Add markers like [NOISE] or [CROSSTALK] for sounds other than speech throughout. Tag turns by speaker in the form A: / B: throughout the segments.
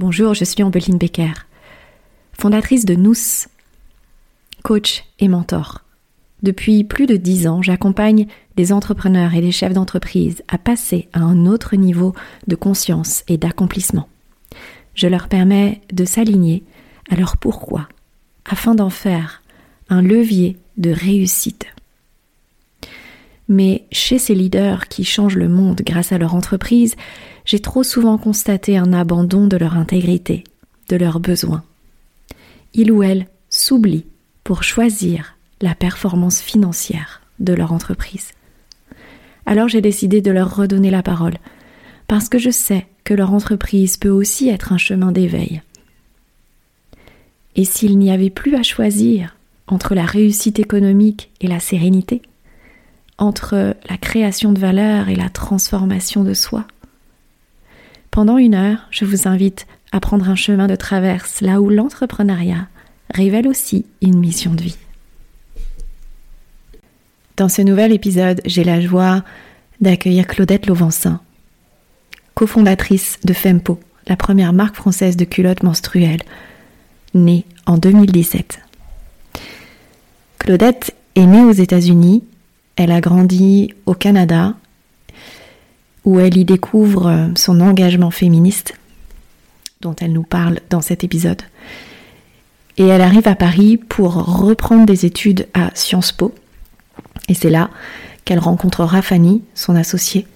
A: Bonjour, je suis Ambeline Becker, fondatrice de Nous, coach et mentor. Depuis plus de dix ans, j'accompagne des entrepreneurs et des chefs d'entreprise à passer à un autre niveau de conscience et d'accomplissement. Je leur permets de s'aligner à leur pourquoi, afin d'en faire un levier de réussite. Mais chez ces leaders qui changent le monde grâce à leur entreprise, j'ai trop souvent constaté un abandon de leur intégrité, de leurs besoins. Ils ou elles s'oublient pour choisir la performance financière de leur entreprise. Alors j'ai décidé de leur redonner la parole, parce que je sais que leur entreprise peut aussi être un chemin d'éveil. Et s'il n'y avait plus à choisir entre la réussite économique et la sérénité, entre la création de valeur et la transformation de soi. Pendant une heure, je vous invite à prendre un chemin de traverse là où l'entrepreneuriat révèle aussi une mission de vie. Dans ce nouvel épisode, j'ai la joie d'accueillir Claudette Lauvencin, cofondatrice de Fempo, la première marque française de culottes menstruelles, née en 2017. Claudette est née aux États-Unis elle a grandi au Canada, où elle y découvre euh, son engagement féministe, dont elle nous parle dans cet épisode. Et elle arrive à Paris pour reprendre des études à Sciences Po. Et c'est là qu'elle rencontrera Fanny, son associée.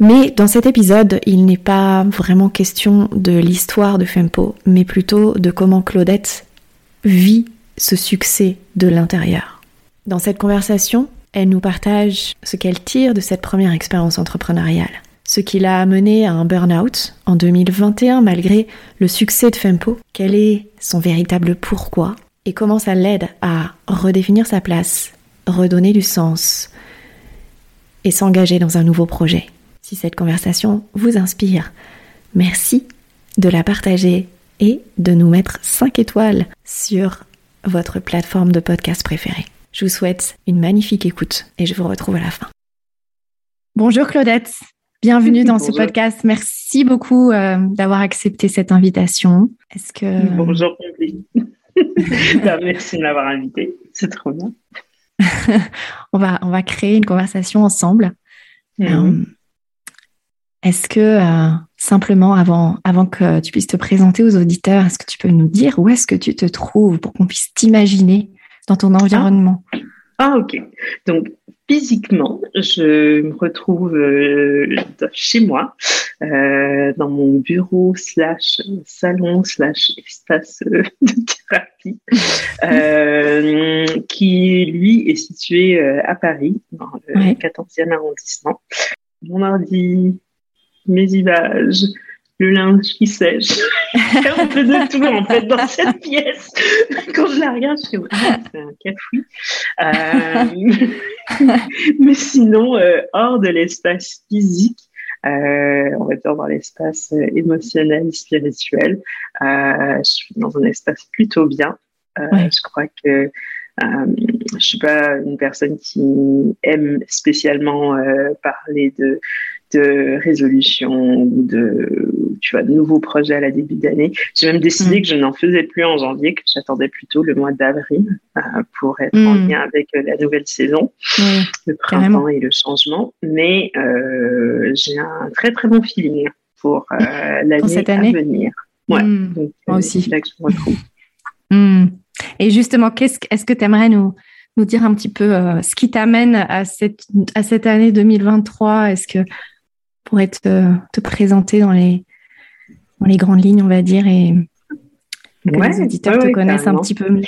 A: Mais dans cet épisode, il n'est pas vraiment question de l'histoire de Fempo, mais plutôt de comment Claudette vit ce succès de l'intérieur. Dans cette conversation, elle nous partage ce qu'elle tire de cette première expérience entrepreneuriale, ce qui l'a amené à un burn-out en 2021 malgré le succès de Fempo, quel est son véritable pourquoi et comment ça l'aide à redéfinir sa place, redonner du sens et s'engager dans un nouveau projet? Si cette conversation vous inspire, merci de la partager et de nous mettre 5 étoiles sur votre plateforme de podcast préférée. Je vous souhaite une magnifique écoute et je vous retrouve à la fin. Bonjour Claudette, bienvenue dans ce podcast. Merci beaucoup euh, d'avoir accepté cette invitation.
B: Est-ce que bonjour [LAUGHS] bah, Merci de m'avoir invité, c'est trop bien. [LAUGHS]
A: on va on va créer une conversation ensemble. Mhm. Euh, est-ce que euh, simplement avant avant que tu puisses te présenter aux auditeurs, est-ce que tu peux nous dire où est-ce que tu te trouves pour qu'on puisse t'imaginer dans ton environnement
B: ah, ok. Donc physiquement, je me retrouve euh, chez moi, euh, dans mon bureau slash salon slash espace euh, de thérapie, qui lui est situé à Paris, dans le 14e arrondissement. Mon ordi, mes images, le linge qui sèche. [LAUGHS] un peu de tout en fait dans cette pièce. Quand je la regarde, je me ah, c'est un cafouille. Euh, [LAUGHS] mais sinon, euh, hors de l'espace physique, euh, on va dire dans l'espace émotionnel, spirituel, je suis dans un espace plutôt bien. Je crois que je suis pas une personne qui aime spécialement parler de de résolution de tu vois de nouveaux projets à la début d'année. J'ai même décidé mm. que je n'en faisais plus en janvier, que j'attendais plutôt le mois d'avril euh, pour être en mm. lien avec euh, la nouvelle saison, le printemps et le changement. Mais euh, j'ai un très très bon feeling pour l'année à venir.
A: Ouais, mm. moi aussi. Là que je me retrouve. [LAUGHS] Et justement, qu'est-ce, est-ce que tu aimerais nous, nous dire un petit peu ce qui t'amène à cette, à cette année 2023 Est-ce que pourrais te, te présenter dans les, dans les grandes lignes, on va dire, et que les auditeurs te connaissent un petit peu mieux.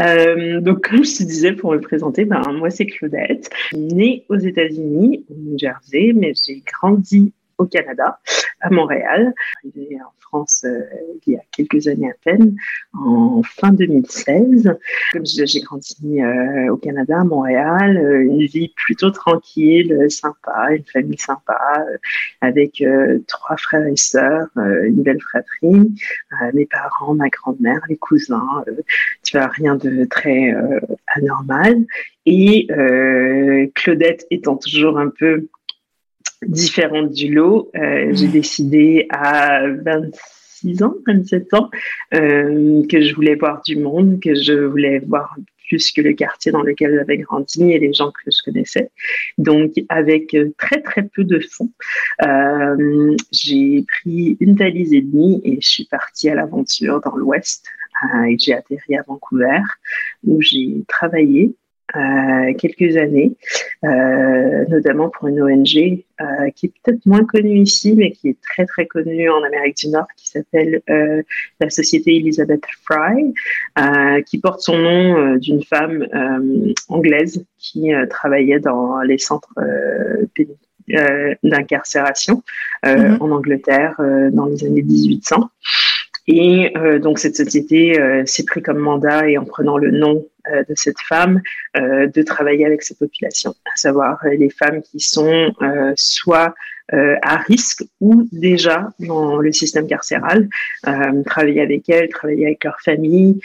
B: Euh, donc, comme je te disais pour me présenter, ben, moi c'est Claudette, née aux États-Unis, au New Jersey, mais j'ai grandi au Canada, à Montréal. Arrivé en France euh, il y a quelques années à peine, en fin 2016. Comme je j'ai grandi euh, au Canada, à Montréal, euh, une vie plutôt tranquille, sympa, une famille sympa, avec trois frères et sœurs, une belle fratrie, mes parents, ma grand-mère, les cousins. tu vois, rien de très anormal. Et Claudette étant toujours un peu différente du lot. J'ai décidé à 26 ans, 27 ans, que je voulais voir du monde, que je voulais voir plus que le quartier dans lequel j'avais grandi et les gens que je connaissais. Donc, avec euh, très, très peu de fonds, euh, j'ai pris une valise et demie et je suis partie à l'aventure dans l'Ouest. Euh, et j'ai atterri à Vancouver où j'ai travaillé euh, quelques années, euh, notamment pour une ONG euh, qui est peut-être moins connue ici, mais qui est très très connue en Amérique du Nord, qui s'appelle euh, la Société Elizabeth Fry, euh, qui porte son nom d'une femme anglaise qui travaillait dans les centres d'incarcération mm-hmm. en Angleterre dans les années 1800. Et euh, donc cette société euh, s'est pris comme mandat et en prenant le nom euh, de cette femme de travailler avec ces populations, à savoir les femmes qui sont soit à risque ou déjà dans le système carcéral, travailler avec elles, travailler avec leur famille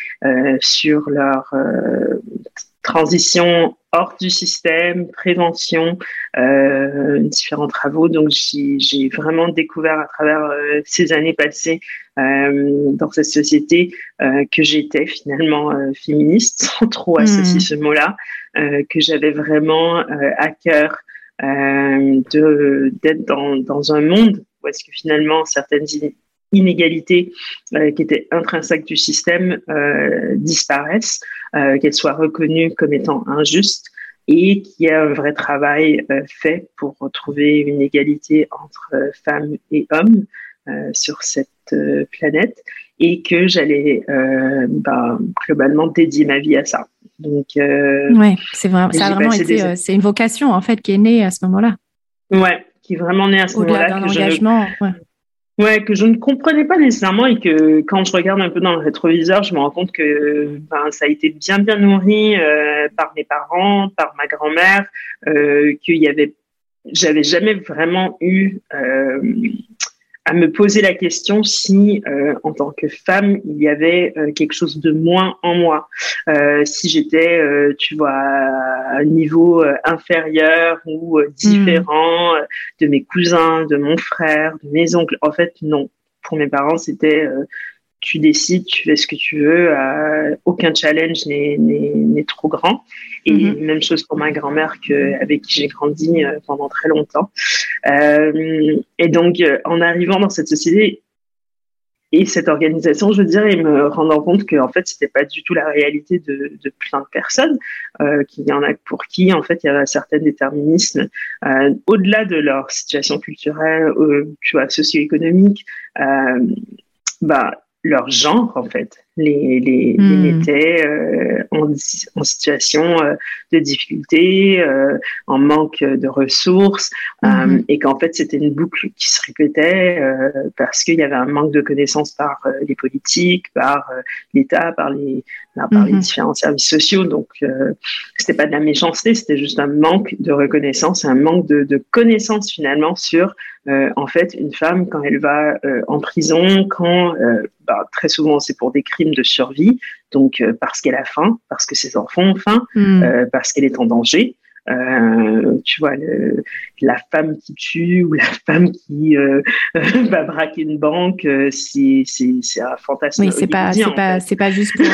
B: sur leur transition hors du système, prévention, euh, différents travaux. Donc j'ai vraiment découvert à travers euh, ces années passées euh, dans cette société que j'étais finalement féministe, [LAUGHS] sans trop associer hmm. ce mot-là, que j'avais vraiment à cœur d'être dans, dans un monde où est-ce que finalement certaines inégalités euh, qui étaient intrinsèques du système euh, disparaissent, euh, qu'elles soient reconnues comme étant injustes et qu'il y ait un vrai travail fait pour retrouver une égalité entre femmes et hommes sur cette planète et que j'allais bah, globalement dédier ma vie à ça.
A: Donc, ouais, c'est vraiment, ça a vraiment été, c'est une vocation en fait qui est née à ce moment-là.
B: Ouais, qui est vraiment née à ce moment-là.
A: Au-delà d'un engagement. ouais.
B: Ouais, que je ne comprenais pas nécessairement et que quand je regarde un peu dans le rétroviseur, je me rends compte que ben, ça a été bien bien nourri euh, par mes parents, par ma grand-mère, euh, qu'il y avait, j'avais jamais vraiment eu euh, à me poser la question si, euh, en tant que femme, il y avait euh, quelque chose de moins en moi. Euh, si j'étais, tu vois, à un niveau inférieur ou différent de mes cousins, de mon frère, de mes oncles. En fait, non. Pour mes parents, c'était tu décides, tu fais ce que tu veux. aucun challenge n'est trop grand. Et mhm. même chose pour ma grand-mère avec qui j'ai grandi euh, pendant très longtemps. Euh, et donc, euh, en arrivant dans cette société, et cette organisation, je veux dire, et me rendant compte que en fait, c'était pas du tout la réalité de, de plein de personnes, euh, qu'il y en a pour qui en fait il y a un certain déterminisme euh, au-delà de leur situation culturelle, euh, tu vois, socio-économique, bah leur genre en fait les, les, hmm. étaient euh, en, en, situation euh, de difficulté, euh, en manque de ressources, hmm. et qu'en fait c'était une boucle qui se répétait parce qu'il y avait un manque de connaissances par les politiques, par l'État, par les par les hmm. différents services sociaux. Donc c'était pas de la méchanceté, c'était juste un manque de reconnaissance, un manque de, de connaissances finalement sur en fait une femme quand elle va en prison, quand bah, très souvent c'est pour des crimes de survie, donc euh, parce qu'elle a faim, parce que ses enfants ont faim, hmm. euh, parce qu'elle est en danger. Euh, tu vois, la femme qui tue ou la [LAUGHS] femme qui [LAUGHS] va braquer une banque, c'est un fantasme.
A: Oui, c'est pas c'est pas [LAUGHS] c'est pas juste pour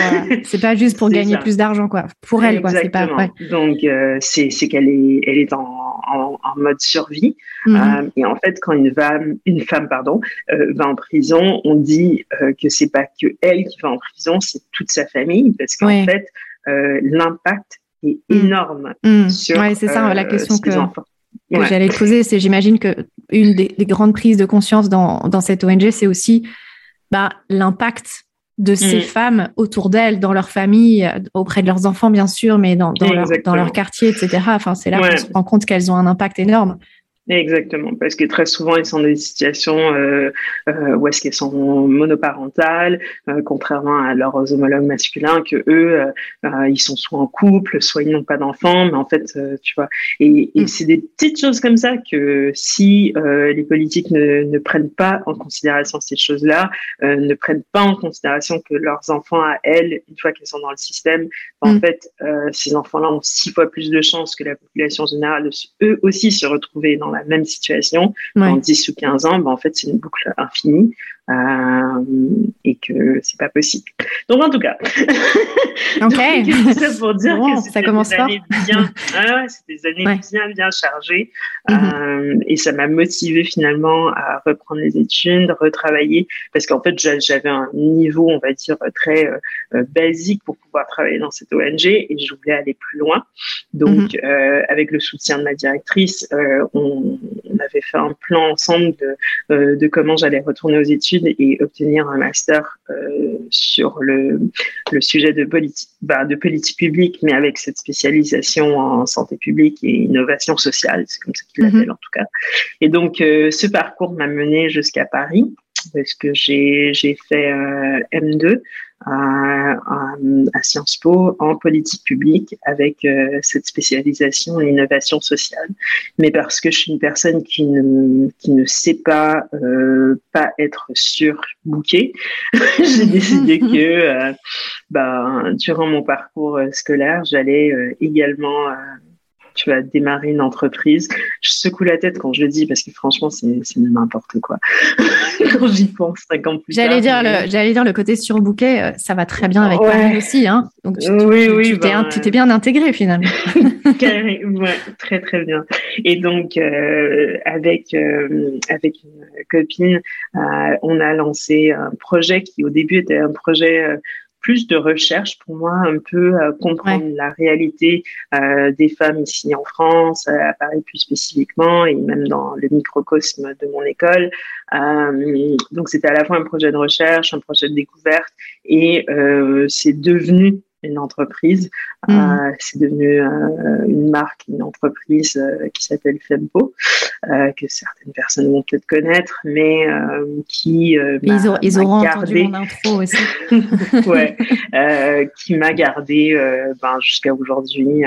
A: c'est pas juste pour gagner plus d'argent quoi. Pour elle quoi, c'est pas.
B: Donc c'est c'est qu'elle est elle est en, en, mode survie mhm. et en fait quand une femme une femme pardon va en prison, on dit que c'est pas que elle qui va en prison, c'est toute sa famille parce qu'en fait l'impact est mm. énorme
A: mm. sur ouais, c'est ça la euh, question que, j'allais te poser. C'est j'imagine que une des, grandes prises de conscience dans, dans cette ONG, c'est aussi bah, l'impact de ces mm. femmes autour d'elles, dans leur famille, auprès de leurs enfants bien sûr, mais dans, dans, leur, dans leur, quartier, etc. Enfin, c'est là qu'on se rend compte qu'elles ont un impact énorme.
B: Exactement, parce que très souvent, ils sont dans des situations euh, euh, où est-ce qu'elles sont monoparentales, euh, contrairement à leurs homologues masculins, que eux, euh, euh, ils sont soit en couple, soit ils n'ont pas d'enfants, mais en fait, euh, tu vois, et, et mm. c'est des petites choses comme ça que si les politiques ne, ne, prennent pas en considération ces choses-là, ne prennent pas en considération que leurs enfants à elles, une fois qu'ils sont dans le système, en mm. fait, ces enfants-là ont six fois plus de chances que la population générale de eux aussi se retrouver dans la même situation dans 10 ou 15 ans, ben, en fait, c'est une boucle infinie et que c'est pas possible. Donc, en tout cas, [LAUGHS]
A: ok,
B: ça pour dire que
A: ça commence [LAUGHS]
B: des années bien, ah c'est des années bien, bien chargées mhm. euh, et ça m'a motivé finalement à reprendre les études, retravailler parce qu'en fait, j'avais un niveau, on va dire, très euh, basique pour pouvoir travailler dans cette ONG et je voulais aller plus loin. Donc, mhm. euh, avec le soutien de ma directrice, euh, on, on, avait fait un plan ensemble de, euh, de comment j'allais retourner aux études et obtenir un master euh, sur le, le sujet de politique, bah, de politique publique, mais avec cette spécialisation en santé publique et innovation sociale, c'est comme ça qu'il mhm. l'appelle en tout cas. Et donc, ce parcours m'a mené jusqu'à Paris parce que j'ai fait euh, M2 à, à, Sciences Po en politique publique avec euh, cette spécialisation en innovation sociale. Mais parce que je suis une personne qui ne, qui ne sait pas, euh, pas être surbookée, [LAUGHS] j'ai décidé que bah, durant mon parcours scolaire, j'allais également tu vas démarrer une entreprise. Je secoue la tête quand je le dis parce que franchement, c'est n'importe quoi. [LAUGHS] quand j'y pense, cinq ans plus
A: j'allais Dire le, j'allais dire le côté surbooké, euh, ça va très bien avec ouais. aussi. Hein Donc, tu, oui, oui, tu ben, t'es bien intégré finalement. [LAUGHS]
B: ouais, très, très bien. Et donc, euh, avec, euh, avec une copine, euh, on a lancé un projet qui, au début, était un projet plus de recherche pour moi, un peu euh, comprendre la réalité euh, des femmes ici en France, à Paris plus spécifiquement, et même dans le microcosme de mon école. Euh, donc c'était à la fois un projet de recherche, un projet de découverte, et c'est devenu une entreprise. Mm. Euh, c'est devenu euh, une marque, une entreprise euh, qui s'appelle Fempo, que certaines personnes vont peut-être connaître, mais qui
A: ils, ont, ils auront gardé... entendu mon intro aussi. [LAUGHS]
B: ouais, qui m'a gardé ben, jusqu'à aujourd'hui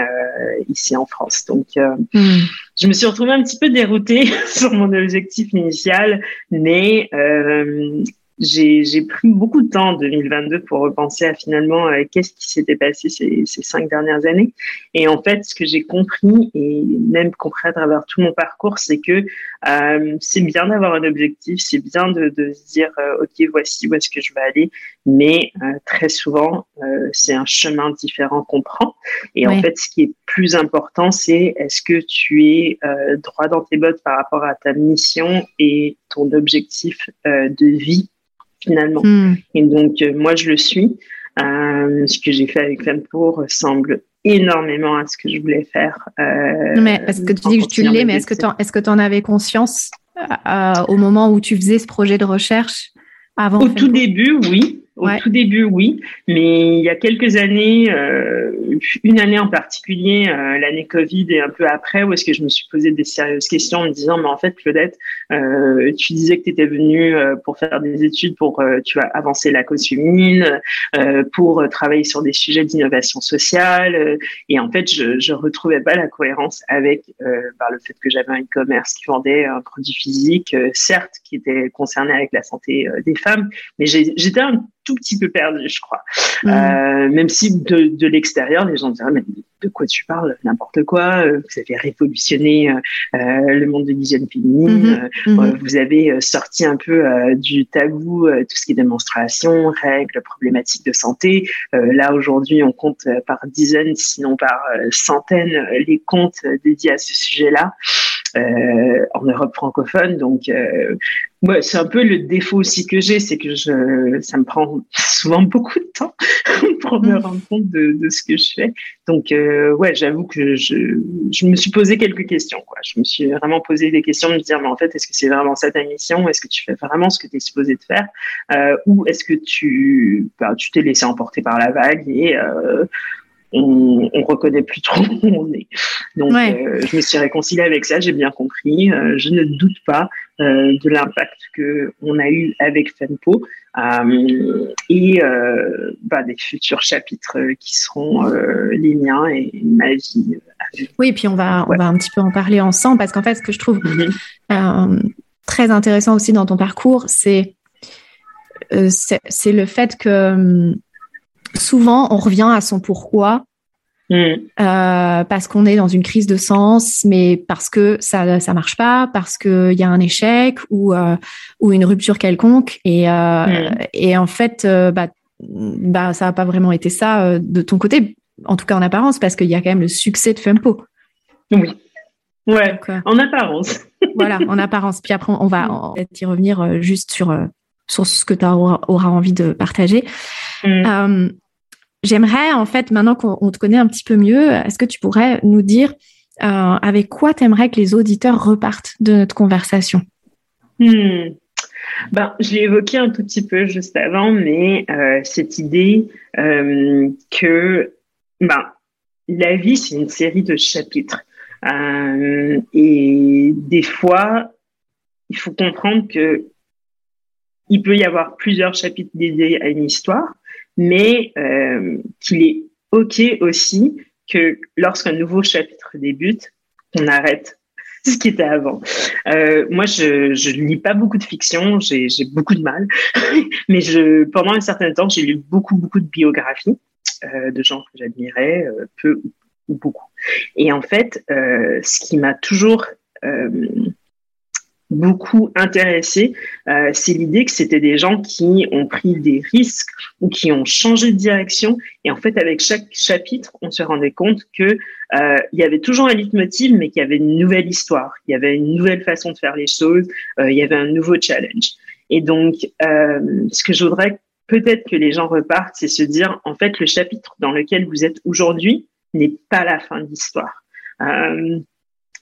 B: ici en France. Donc, mm. je me suis retrouvée un petit peu déroutée [LAUGHS] sur mon objectif initial, mais j'ai pris beaucoup de temps en 2022 pour repenser à finalement euh, qu'est-ce qui s'était passé ces, ces, cinq dernières années. Et en fait, ce que j'ai compris, et même compris à travers tout mon parcours, c'est que euh, c'est bien d'avoir un objectif, c'est bien de, de, se dire, euh, OK, voici où est-ce que je vais aller, mais euh, très souvent, c'est un chemin différent qu'on prend. Et en fait, ce qui est plus important, c'est est-ce que tu es droit dans tes bottes par rapport à ta mission et ton objectif de vie finalement. Hmm. Et donc, euh, moi, je le suis. Euh, ce que j'ai fait avec Fempo ressemble énormément à ce que je voulais faire.
A: Euh, mais parce que tu dis que tu l'es, mais est-ce que tu en, est-ce que en avais conscience au moment où tu faisais ce projet de recherche avant
B: Au tout début, oui. Au tout début, oui, mais il y a quelques années, euh, une année en particulier, euh, l'année Covid et un peu après, où est-ce que je me suis posé des sérieuses questions en me disant, mais en fait, Claudette, euh, tu disais que tu étais venue pour faire des études, pour tu vas avancer la cause féminine, pour travailler sur des sujets d'innovation sociale, et en fait, je, je retrouvais pas la cohérence avec bah, le fait que j'avais un e-commerce qui vendait un produit physique, certes, qui était concerné avec la santé des femmes, mais j'étais un tout petit peu perdu, je crois. Mm. Euh, même si de, de l'extérieur, les gens diraient, mais de quoi tu parles? N'importe quoi. Euh, vous avez révolutionné euh, euh, le monde de l'hygiène féminine. Mm-hmm. Mm-hmm. vous avez sorti un peu du tabou tout ce qui est démonstration, règles, problématiques de santé. là, aujourd'hui, on compte par dizaines, sinon par centaines, les comptes dédiés à ce sujet-là. En Europe francophone. Donc, Ouais, c'est un peu le défaut aussi que j'ai, c'est que je, ça me prend souvent [LAUGHS] beaucoup de temps [LAUGHS] pour me mm. rendre compte de, de, ce que je fais. Donc, euh, ouais, j'avoue que je, je me suis posé quelques questions. Quoi. Je me suis vraiment posé des questions, de me dire, mais en fait, est-ce que c'est vraiment ça ta mission? Est-ce que tu fais vraiment ce que tu es supposé de faire? Euh, Ou est-ce que tu bah, tu t'es laissé emporter par la vague et euh, on, on reconnaît plus trop où on est. Donc, euh, je me suis réconciliée avec ça, j'ai bien compris. Euh, je ne doute pas euh, de l'impact que on a eu avec Fempo et bah, des futurs chapitres qui seront les miens et ma vie.
A: Oui, puis on va, on va un petit peu en parler ensemble parce qu'en fait, ce que je trouve mhm. très intéressant aussi dans ton parcours, c'est c'est le fait que souvent, on revient à son pourquoi Mm. parce qu'on est dans une crise de sens, mais parce que ça ça marche pas, parce qu'il y a un échec ou ou une rupture quelconque et mm. et en fait bah bah ça n'a pas vraiment été ça de ton côté, en tout cas en apparence, parce qu'il y a quand même le succès de Fempo.
B: Oui. Ouais, en apparence.
A: voilà, en [LAUGHS] apparence. Puis après, on va peut-être y revenir euh, juste sur, euh, sur ce que tu auras envie de partager. Mm. Euh, j'aimerais, en fait, maintenant qu'on te connaît un petit peu mieux, est-ce que tu pourrais nous dire avec quoi tu aimerais que les auditeurs repartent de notre conversation?
B: Hmm. Ben, je l'ai évoqué un tout petit peu juste avant, mais cette idée que ben, la vie, c'est une série de chapitres. Euh, et des fois, il faut comprendre que il peut y avoir plusieurs chapitres dédiés à une histoire, mais euh, qu'il est OK aussi que lorsqu'un nouveau chapitre débute, on arrête [LAUGHS] ce qui était avant. Euh, moi, je ne lis pas beaucoup de fiction, j'ai beaucoup de mal, [LAUGHS] mais je, pendant un certain temps, j'ai lu beaucoup, beaucoup de biographies euh, de gens que j'admirais, euh, peu ou beaucoup. Et en fait, euh, ce qui m'a toujours beaucoup intéressé, euh, c'est l'idée que c'était des gens qui ont pris des risques ou qui ont changé de direction. Et en fait, avec chaque chapitre, on se rendait compte que euh, il y avait toujours un leitmotiv, mais qu'il y avait une nouvelle histoire, il y avait une nouvelle façon de faire les choses, euh, il y avait un nouveau challenge. Et donc, ce que je voudrais peut-être que les gens repartent, c'est se dire, en fait, le chapitre dans lequel vous êtes aujourd'hui n'est pas la fin de l'histoire.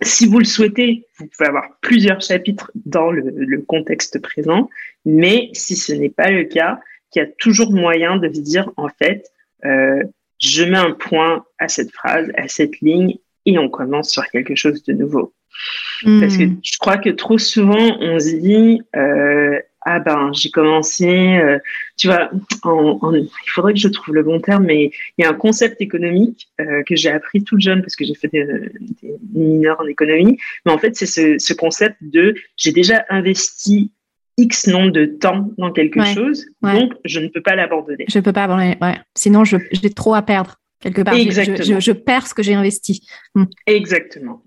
B: Si vous le souhaitez, vous pouvez avoir plusieurs chapitres dans le, contexte présent, mais si ce n'est pas le cas, il y a toujours moyen de se dire, en fait, euh, je mets un point à cette phrase, à cette ligne, et on commence sur quelque chose de nouveau. Parce que hmm. je crois que trop souvent, on se dit, euh, ah ben j'ai commencé, euh, tu vois, il faudrait que je trouve le bon terme, mais il y a un concept économique euh, que j'ai appris toute jeune parce que j'ai fait des, des, mineurs en économie, mais en fait c'est ce, concept de j'ai déjà investi X nombre de temps dans quelque chose, donc je ne peux pas l'abandonner.
A: Je ne peux pas abandonner, ouais. Sinon j'ai trop à perdre quelque part. Exactement. Je, perds ce que j'ai investi.
B: Hmm. Exactement.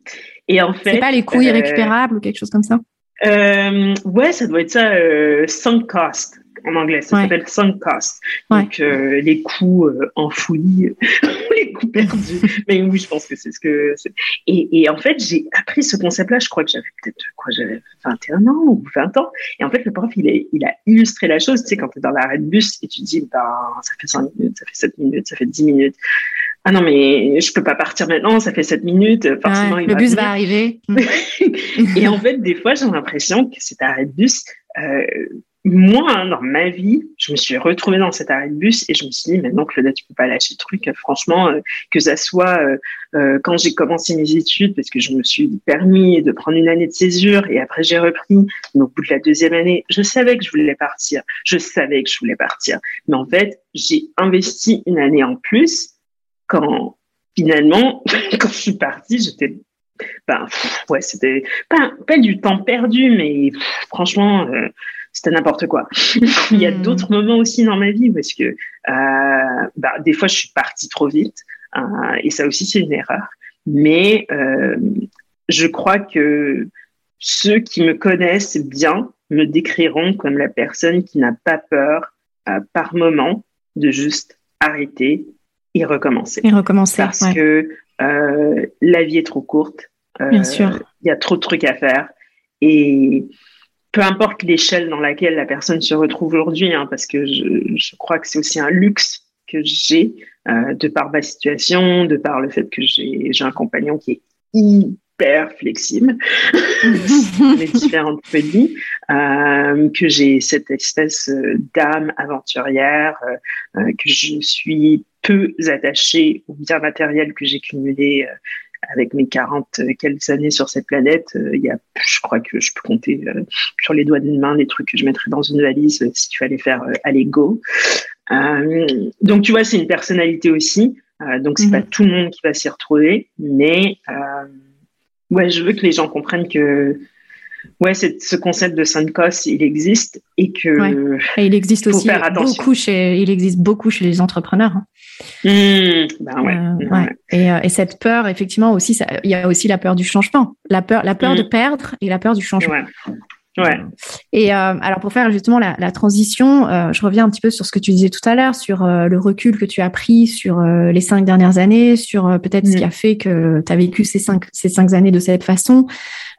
B: Et en fait,
A: c'est pas les coûts euh, irrécupérables ou quelque chose comme ça?
B: Euh, ouais, ça doit être ça, euh, sunk cost en anglais. Ça s'appelle sunk cost. Donc euh, les coûts euh, enfouis, [LAUGHS] les coûts perdus. Mais oui, je pense que c'est ce que c'est. Et, et en fait, j'ai appris ce concept-là. Je crois que j'avais peut-être quoi, j'avais 21 ans ou 20 ans. Et en fait, le prof, il, est, il a illustré la chose. Tu sais, quand tu es dans l'arrêt de bus et tu dis, ben, ça fait 5 minutes, ça fait 7 minutes, ça fait 10 minutes ah non mais je peux pas partir maintenant, ça fait 7 minutes, forcément
A: le bus va arriver. [LAUGHS]
B: et en fait, des fois, j'ai l'impression que cet arrêt de bus, euh, moi, hein, dans ma vie, je me suis retrouvée dans cet arrêt de bus et je me suis dit, maintenant, Claudia, tu peux pas lâcher le truc. Franchement, euh, que ça soit euh, quand j'ai commencé mes études, parce que je me suis permis de prendre une année de césure et après j'ai repris. Mais au bout de la deuxième année, je savais que je voulais partir. Je savais que je voulais partir. Mais en fait, j'ai investi une année en plus quand finalement, [LAUGHS] quand je suis partie, j'étais ben, ouais, c'était pas, pas du temps perdu, mais franchement, euh, c'était n'importe quoi. [LAUGHS] Il y a hmm. d'autres moments aussi dans ma vie parce que euh, bah, des fois, je suis partie trop vite euh, et ça aussi, c'est une erreur. Mais je crois que ceux qui me connaissent bien me décriront comme la personne qui n'a pas peur par moment de juste arrêter et recommencer.
A: Et recommencer.
B: Parce que euh, la vie est trop courte.
A: Euh, Bien sûr.
B: Il y a trop de trucs à faire. Et peu importe l'échelle dans laquelle la personne se retrouve aujourd'hui, hein, parce que je, je, crois que c'est aussi un luxe que j'ai, euh, de par ma situation, de par le fait que j'ai un compagnon qui est hyper flexible, [LAUGHS] les différentes folies, euh, que j'ai cette espèce d'âme aventurière, euh, que je suis peu attachée au bien matériel que j'ai cumulé euh, avec mes 40 quelques années sur cette planète. Euh, il y a, je crois que je peux compter euh, sur les doigts d'une main les trucs que je mettrais dans une valise si tu fallait faire à l'ego. donc tu vois, c'est une personnalité aussi. donc c'est pas mhm. tout le monde qui va s'y retrouver, mais ouais, je veux que les gens comprennent que ouais, ce concept de sunk cost, il existe et que.
A: Et il existe aussi beaucoup chez, il existe beaucoup chez les entrepreneurs. Hein.
B: Mmh, ben ouais,
A: euh, Et, euh, et, cette peur, effectivement, aussi, il y a aussi la peur du changement, la peur, la peur de mmh. perdre et la peur du changement.
B: Ouais.
A: Et euh, alors pour faire justement la, la transition, euh, je reviens un petit peu sur ce que tu disais tout à l'heure, sur euh, le recul que tu as pris sur les cinq dernières années, sur peut-être ce qui mm. a fait que tu as vécu ces cinq, ces cinq années de cette façon.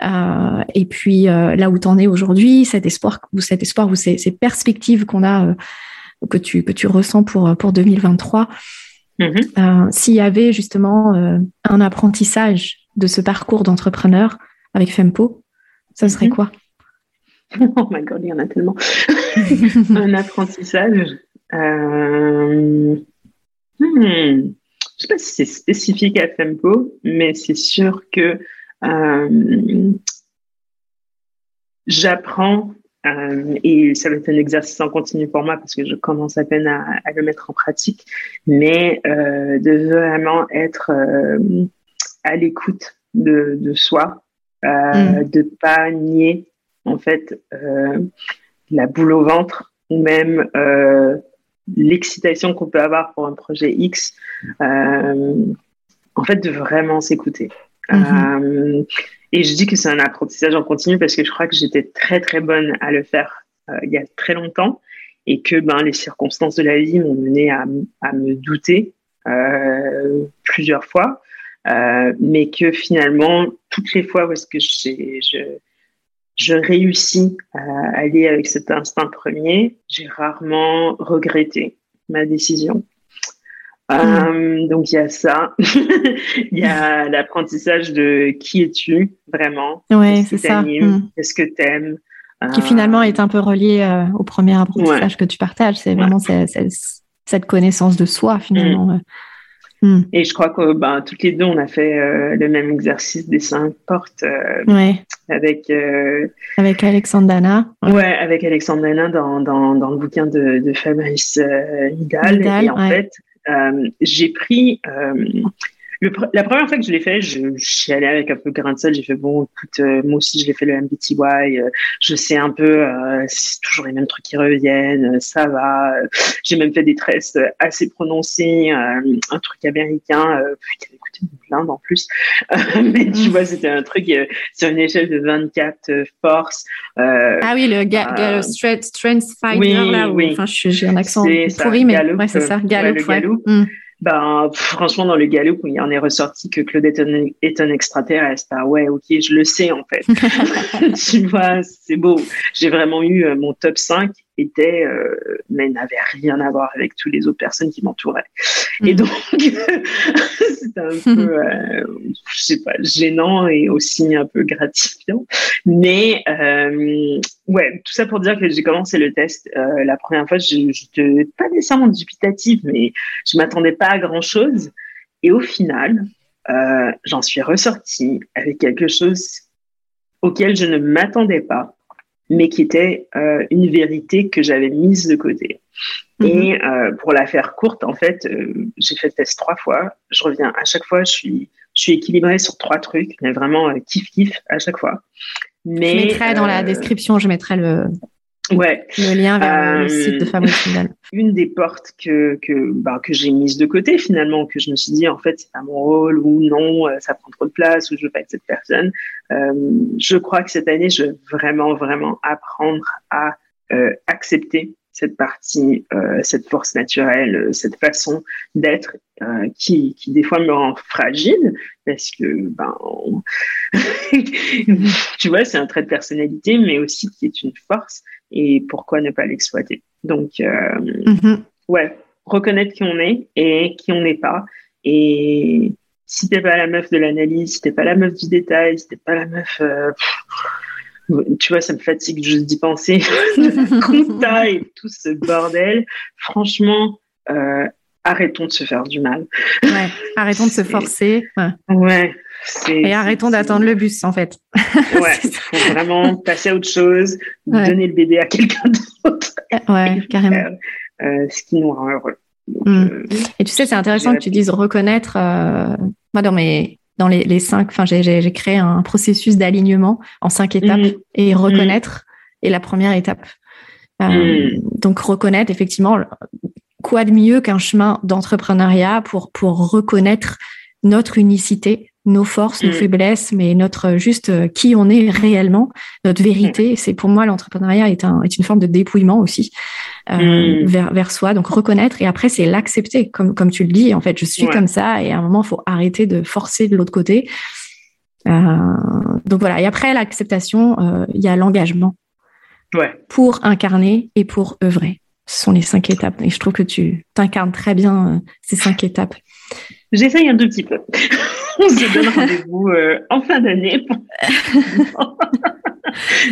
A: et puis là où tu en es aujourd'hui, cet espoir ou cet espoir ou ces, ces perspectives qu'on a, que, tu, que tu ressens pour, pour 2023. Mm-hmm. S'il y avait justement un apprentissage de ce parcours d'entrepreneur avec Fempo, ça serait mm-hmm. quoi? [LAUGHS]
B: oh my god, il y en a tellement. [LAUGHS] un apprentissage. Euh... Hmm. Je ne sais pas si c'est spécifique à Fempo, mais c'est sûr que euh, j'apprends, euh, et ça va être un exercice en continu pour moi parce que je commence à peine à, le mettre en pratique, mais euh, de vraiment être à l'écoute de, de, soi, mm. de pas nier en fait euh, la boule au ventre ou même euh, l'excitation qu'on peut avoir pour un projet X, euh, en fait, de vraiment s'écouter. Mhm. et je dis que c'est un apprentissage en continu parce que je crois que j'étais très très bonne à le faire il y a très longtemps et que ben, les circonstances de la vie m'ont mené à, à, me douter plusieurs fois, mais que finalement, toutes les fois où est-ce que j'ai, je, réussis à aller avec cet instinct premier, j'ai rarement regretté ma décision. Euh, donc il y a ça, [LAUGHS] il y a l'apprentissage de qui es-tu vraiment,
A: ouais, c'est ça.
B: Hmm. Qu'est-ce que t'aimes,
A: qui finalement est un peu relié euh, au premier apprentissage que tu partages. C'est vraiment cette, connaissance de soi finalement. Hmm.
B: Hmm. Et je crois que ben, toutes les deux, on a fait euh, le même exercice des cinq portes euh,
A: ouais.
B: avec euh,
A: avec Alexandre Dana.
B: Ouais, avec Alexandre Dana dans, dans, dans le bouquin de, de Fabrice Nidal. Et en fait, j'ai pris la première fois que je l'ai fait, je, je, suis allée avec un peu grain de sel. J'ai fait bon, écoute, euh, moi aussi je l'ai fait le MBTY. Euh, je sais un peu, euh, c'est toujours les mêmes trucs qui reviennent. ça va. J'ai même fait des tresses assez prononcées, un truc américain. qui avait coûté une blinde en plus. [LAUGHS] Mais tu vois, c'était un truc sur une échelle de 24 forces.
A: ah oui, le ga strength, strength fighter
B: oui,
A: là.
B: oui.
A: Enfin, j'ai un accent pourri, mais ouais, c'est ça. Galop,
B: ouais, mm ben, franchement, dans le galop, il en est ressorti que Claudette est un extraterrestre. Ah ouais, ok, je le sais, en fait. [LAUGHS] [LAUGHS] tu vois, c'est beau. J'ai vraiment eu euh, mon top 5 était, euh, mais n'avait rien à voir avec toutes les autres personnes qui m'entouraient. Et mm. donc, [LAUGHS] c'était un peu, [LAUGHS] euh, je sais pas, gênant et aussi un peu gratifiant. Mais euh, ouais, tout ça pour dire que j'ai commencé le test euh, la première fois. Je n'étais pas nécessairement dubitative, mais je m'attendais pas à grand chose. Et au final, j'en suis ressortie avec quelque chose auquel je ne m'attendais pas mais qui était euh, une vérité que j'avais mise de côté. Mhm. Et euh, pour la faire courte, en fait, euh, j'ai fait le test trois fois. Je reviens à chaque fois, je suis, je suis équilibrée sur trois trucs, mais vraiment kiff kiff à chaque fois.
A: Mais, je mettrai dans la description, je mettrai le,
B: Ouais.
A: Le lien vers le site de euh.
B: Une des portes que que bah, que j'ai mise de côté finalement, que je me suis dit en fait c'est pas mon rôle ou non, euh, ça prend trop de place ou je veux pas être cette personne. Euh, je crois que cette année je veux vraiment vraiment apprendre à euh, accepter cette partie, euh, cette force naturelle, cette façon d'être euh, qui, qui des fois me rend fragile parce que ben [LAUGHS] tu vois c'est un trait de personnalité mais aussi qui est une force et pourquoi ne pas l'exploiter? Donc, euh, mm-hmm. ouais, reconnaître qui on est et qui on n'est pas. Et si t'es pas la meuf de l'analyse, si t'es pas la meuf du détail, si t'es pas la meuf, euh, tu vois, ça me fatigue juste d'y penser, [LAUGHS] compta et tout ce bordel. Franchement, euh, arrêtons de se faire du mal.
A: Ouais, arrêtons de se forcer.
B: Ouais. ouais
A: et arrêtons d'attendre le bus, en fait.
B: Ouais, il [LAUGHS] faut vraiment passer à autre chose, donner le bébé à quelqu'un d'autre.
A: Ouais, carrément.
B: Euh, ce qui nous rend heureux.
A: Mm. Euh, et tu sais, c'est intéressant que tu dises reconnaître. Euh, moi, dans mes dans les, cinq. Enfin, j'ai créé un processus d'alignement en cinq étapes mmh. et reconnaître est la première étape. Euh, mmh. Donc reconnaître effectivement quoi de mieux qu'un chemin d'entrepreneuriat pour pour reconnaître notre unicité, nos forces, nos mm. faiblesses, mais notre juste euh, qui on est réellement, notre vérité. Mm. C'est pour moi l'entrepreneuriat est, un, est une forme de dépouillement aussi euh, mm. vers, vers soi. Donc reconnaître et après c'est l'accepter, comme comme tu le dis. En fait, je suis comme ça et à un moment il faut arrêter de forcer de l'autre côté. Euh, donc voilà. Et après l'acceptation, euh, il y a l'engagement
B: ouais.
A: pour incarner et pour œuvrer. Ce sont les cinq étapes. Et je trouve que tu t'incarnes très bien ces cinq étapes.
B: J'essaye un tout petit peu. [LAUGHS] On se donne rendez-vous euh, en fin d'année. [LAUGHS]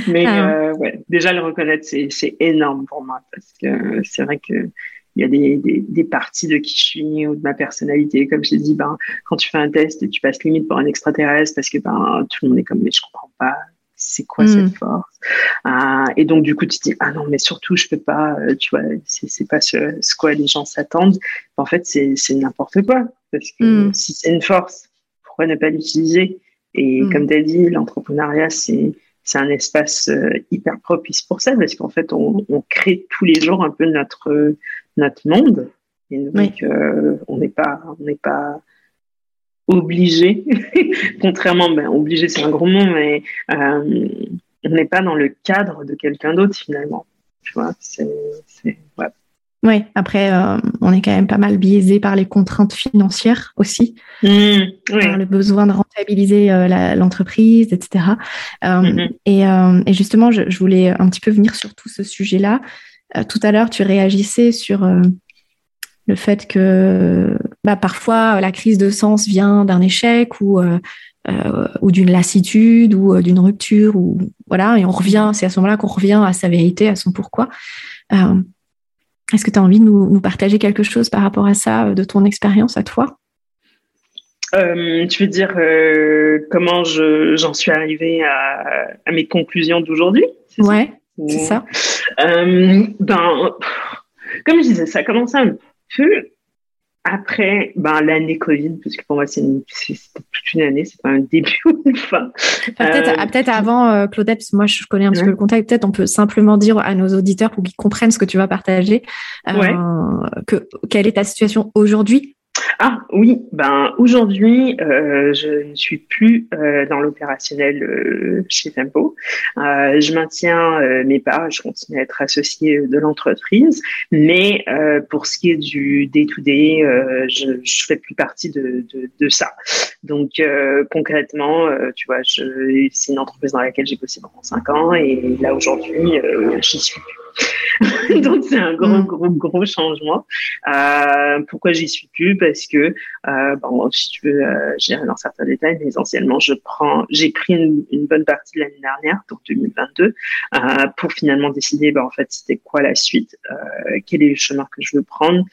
B: Mais ah. euh, ouais, déjà le reconnaître, c'est énorme pour moi parce que c'est vrai que il y a des, des, des, parties de qui je suis ou de ma personnalité. Comme je t'ai dit, ben, quand tu fais un test et tu passes limite pour un extraterrestre parce que ben, tout le monde est comme, mais je comprends pas, c'est quoi cette mm. force? Ah, Et donc du coup tu te dis ah non mais surtout je peux pas, euh, tu vois, c'est pas ce, ce, quoi les gens s'attendent. En fait c'est n'importe quoi parce que mm. si c'est une force, pourquoi ne pas l'utiliser? Et mm. comme tu as dit, l'entrepreneuriat c'est c'est un espace euh, hyper propice pour ça parce qu'en fait on, on, crée tous les jours un peu notre notre monde et donc euh, on n'est pas on n'est pas obligé, [LAUGHS] contrairement, ben, obligé c'est un gros mot, mais euh, on n'est pas dans le cadre de quelqu'un d'autre finalement. Tu vois, c'est, ouais.
A: Oui, après, euh, on est quand même pas mal biaisé par les contraintes financières aussi, mmh, par le besoin de rentabiliser euh, l'entreprise, etc. Mmh, mmh. et, justement, je, je, voulais un petit peu venir sur tout ce sujet-là. tout à l'heure, tu réagissais sur le fait que bah, parfois la crise de sens vient d'un échec ou euh, euh, ou d'une lassitude ou euh, d'une rupture ou voilà et on revient c'est à ce moment-là qu'on revient à sa vérité à son pourquoi. Est-ce que tu as envie de nous, partager quelque chose par rapport à ça de ton expérience à toi?
B: Tu veux dire comment j'en suis arrivée à, à mes conclusions d'aujourd'hui?
A: Ouais, c'est ça.
B: ben, comme je disais, ça a commencé un peu après ben, l'année Covid, parce que pour moi, c'est toute une année, c'est pas un début ou une fin.
A: peut-être, euh, peut avant, euh, Claudette, parce que moi, je connais un petit peu le contexte, peut-être on peut simplement dire à nos auditeurs pour qu'ils comprennent ce que tu vas partager, euh, que, quelle est ta situation aujourd'hui
B: ah oui, ben aujourd'hui, euh, je ne suis plus euh, dans l'opérationnel euh, chez Tempo. Euh, je maintiens euh, mes parts, je continue à être associée de l'entreprise, mais euh, pour ce qui est du day-to-day, je, je fais plus partie de, de, de ça. Donc concrètement, tu vois, c'est une entreprise dans laquelle j'ai bossé pendant cinq ans et là aujourd'hui, j'y suis plus. [LAUGHS] Donc c'est un gros, mm. gros, gros changement. Euh, pourquoi j'y suis plus? Parce que, euh, bon, si tu veux, euh, j'irai dans certains détails, mais essentiellement, je prends, j'ai pris une, une, bonne partie de l'année dernière, donc 2022, euh, pour finalement décider, ben, en fait, c'était quoi la suite, quel est le chemin que je veux prendre,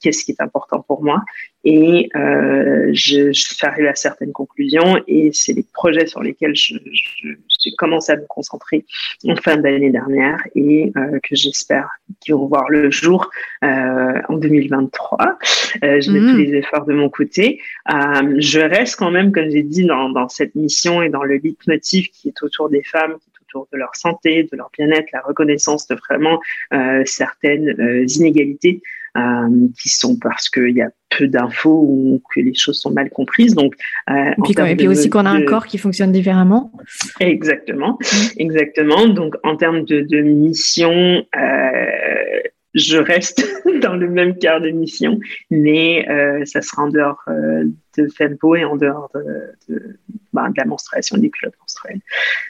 B: qu'est-ce qui est important pour moi, et euh, je, je fais arriver à certaines conclusions et c'est les projets sur lesquels je, je, j'ai commencé à me concentrer en fin d'année dernière et euh, que j'espère qu'ils vont voir le jour euh, en 2023. Euh, je mets tous mmh. les efforts de mon côté. Euh, je reste quand même, comme j'ai dit, dans, dans cette mission et dans le leitmotiv qui est autour des femmes, qui est autour de leur santé, de leur bien-être, la reconnaissance de vraiment euh, certaines euh, inégalités euh, qui sont parce qu'il y a peu d'infos ou que les choses sont mal comprises. Donc,
A: euh, et puis, aussi qu'on a un corps qui fonctionne différemment.
B: Exactement, mmh. exactement. Donc, en termes de, de mission, euh, je reste [LAUGHS] dans le même quart de mission, mais euh, ça sera en dehors euh, de Fempo et en dehors de, de, bah, de, la menstruation, des culottes menstruelles.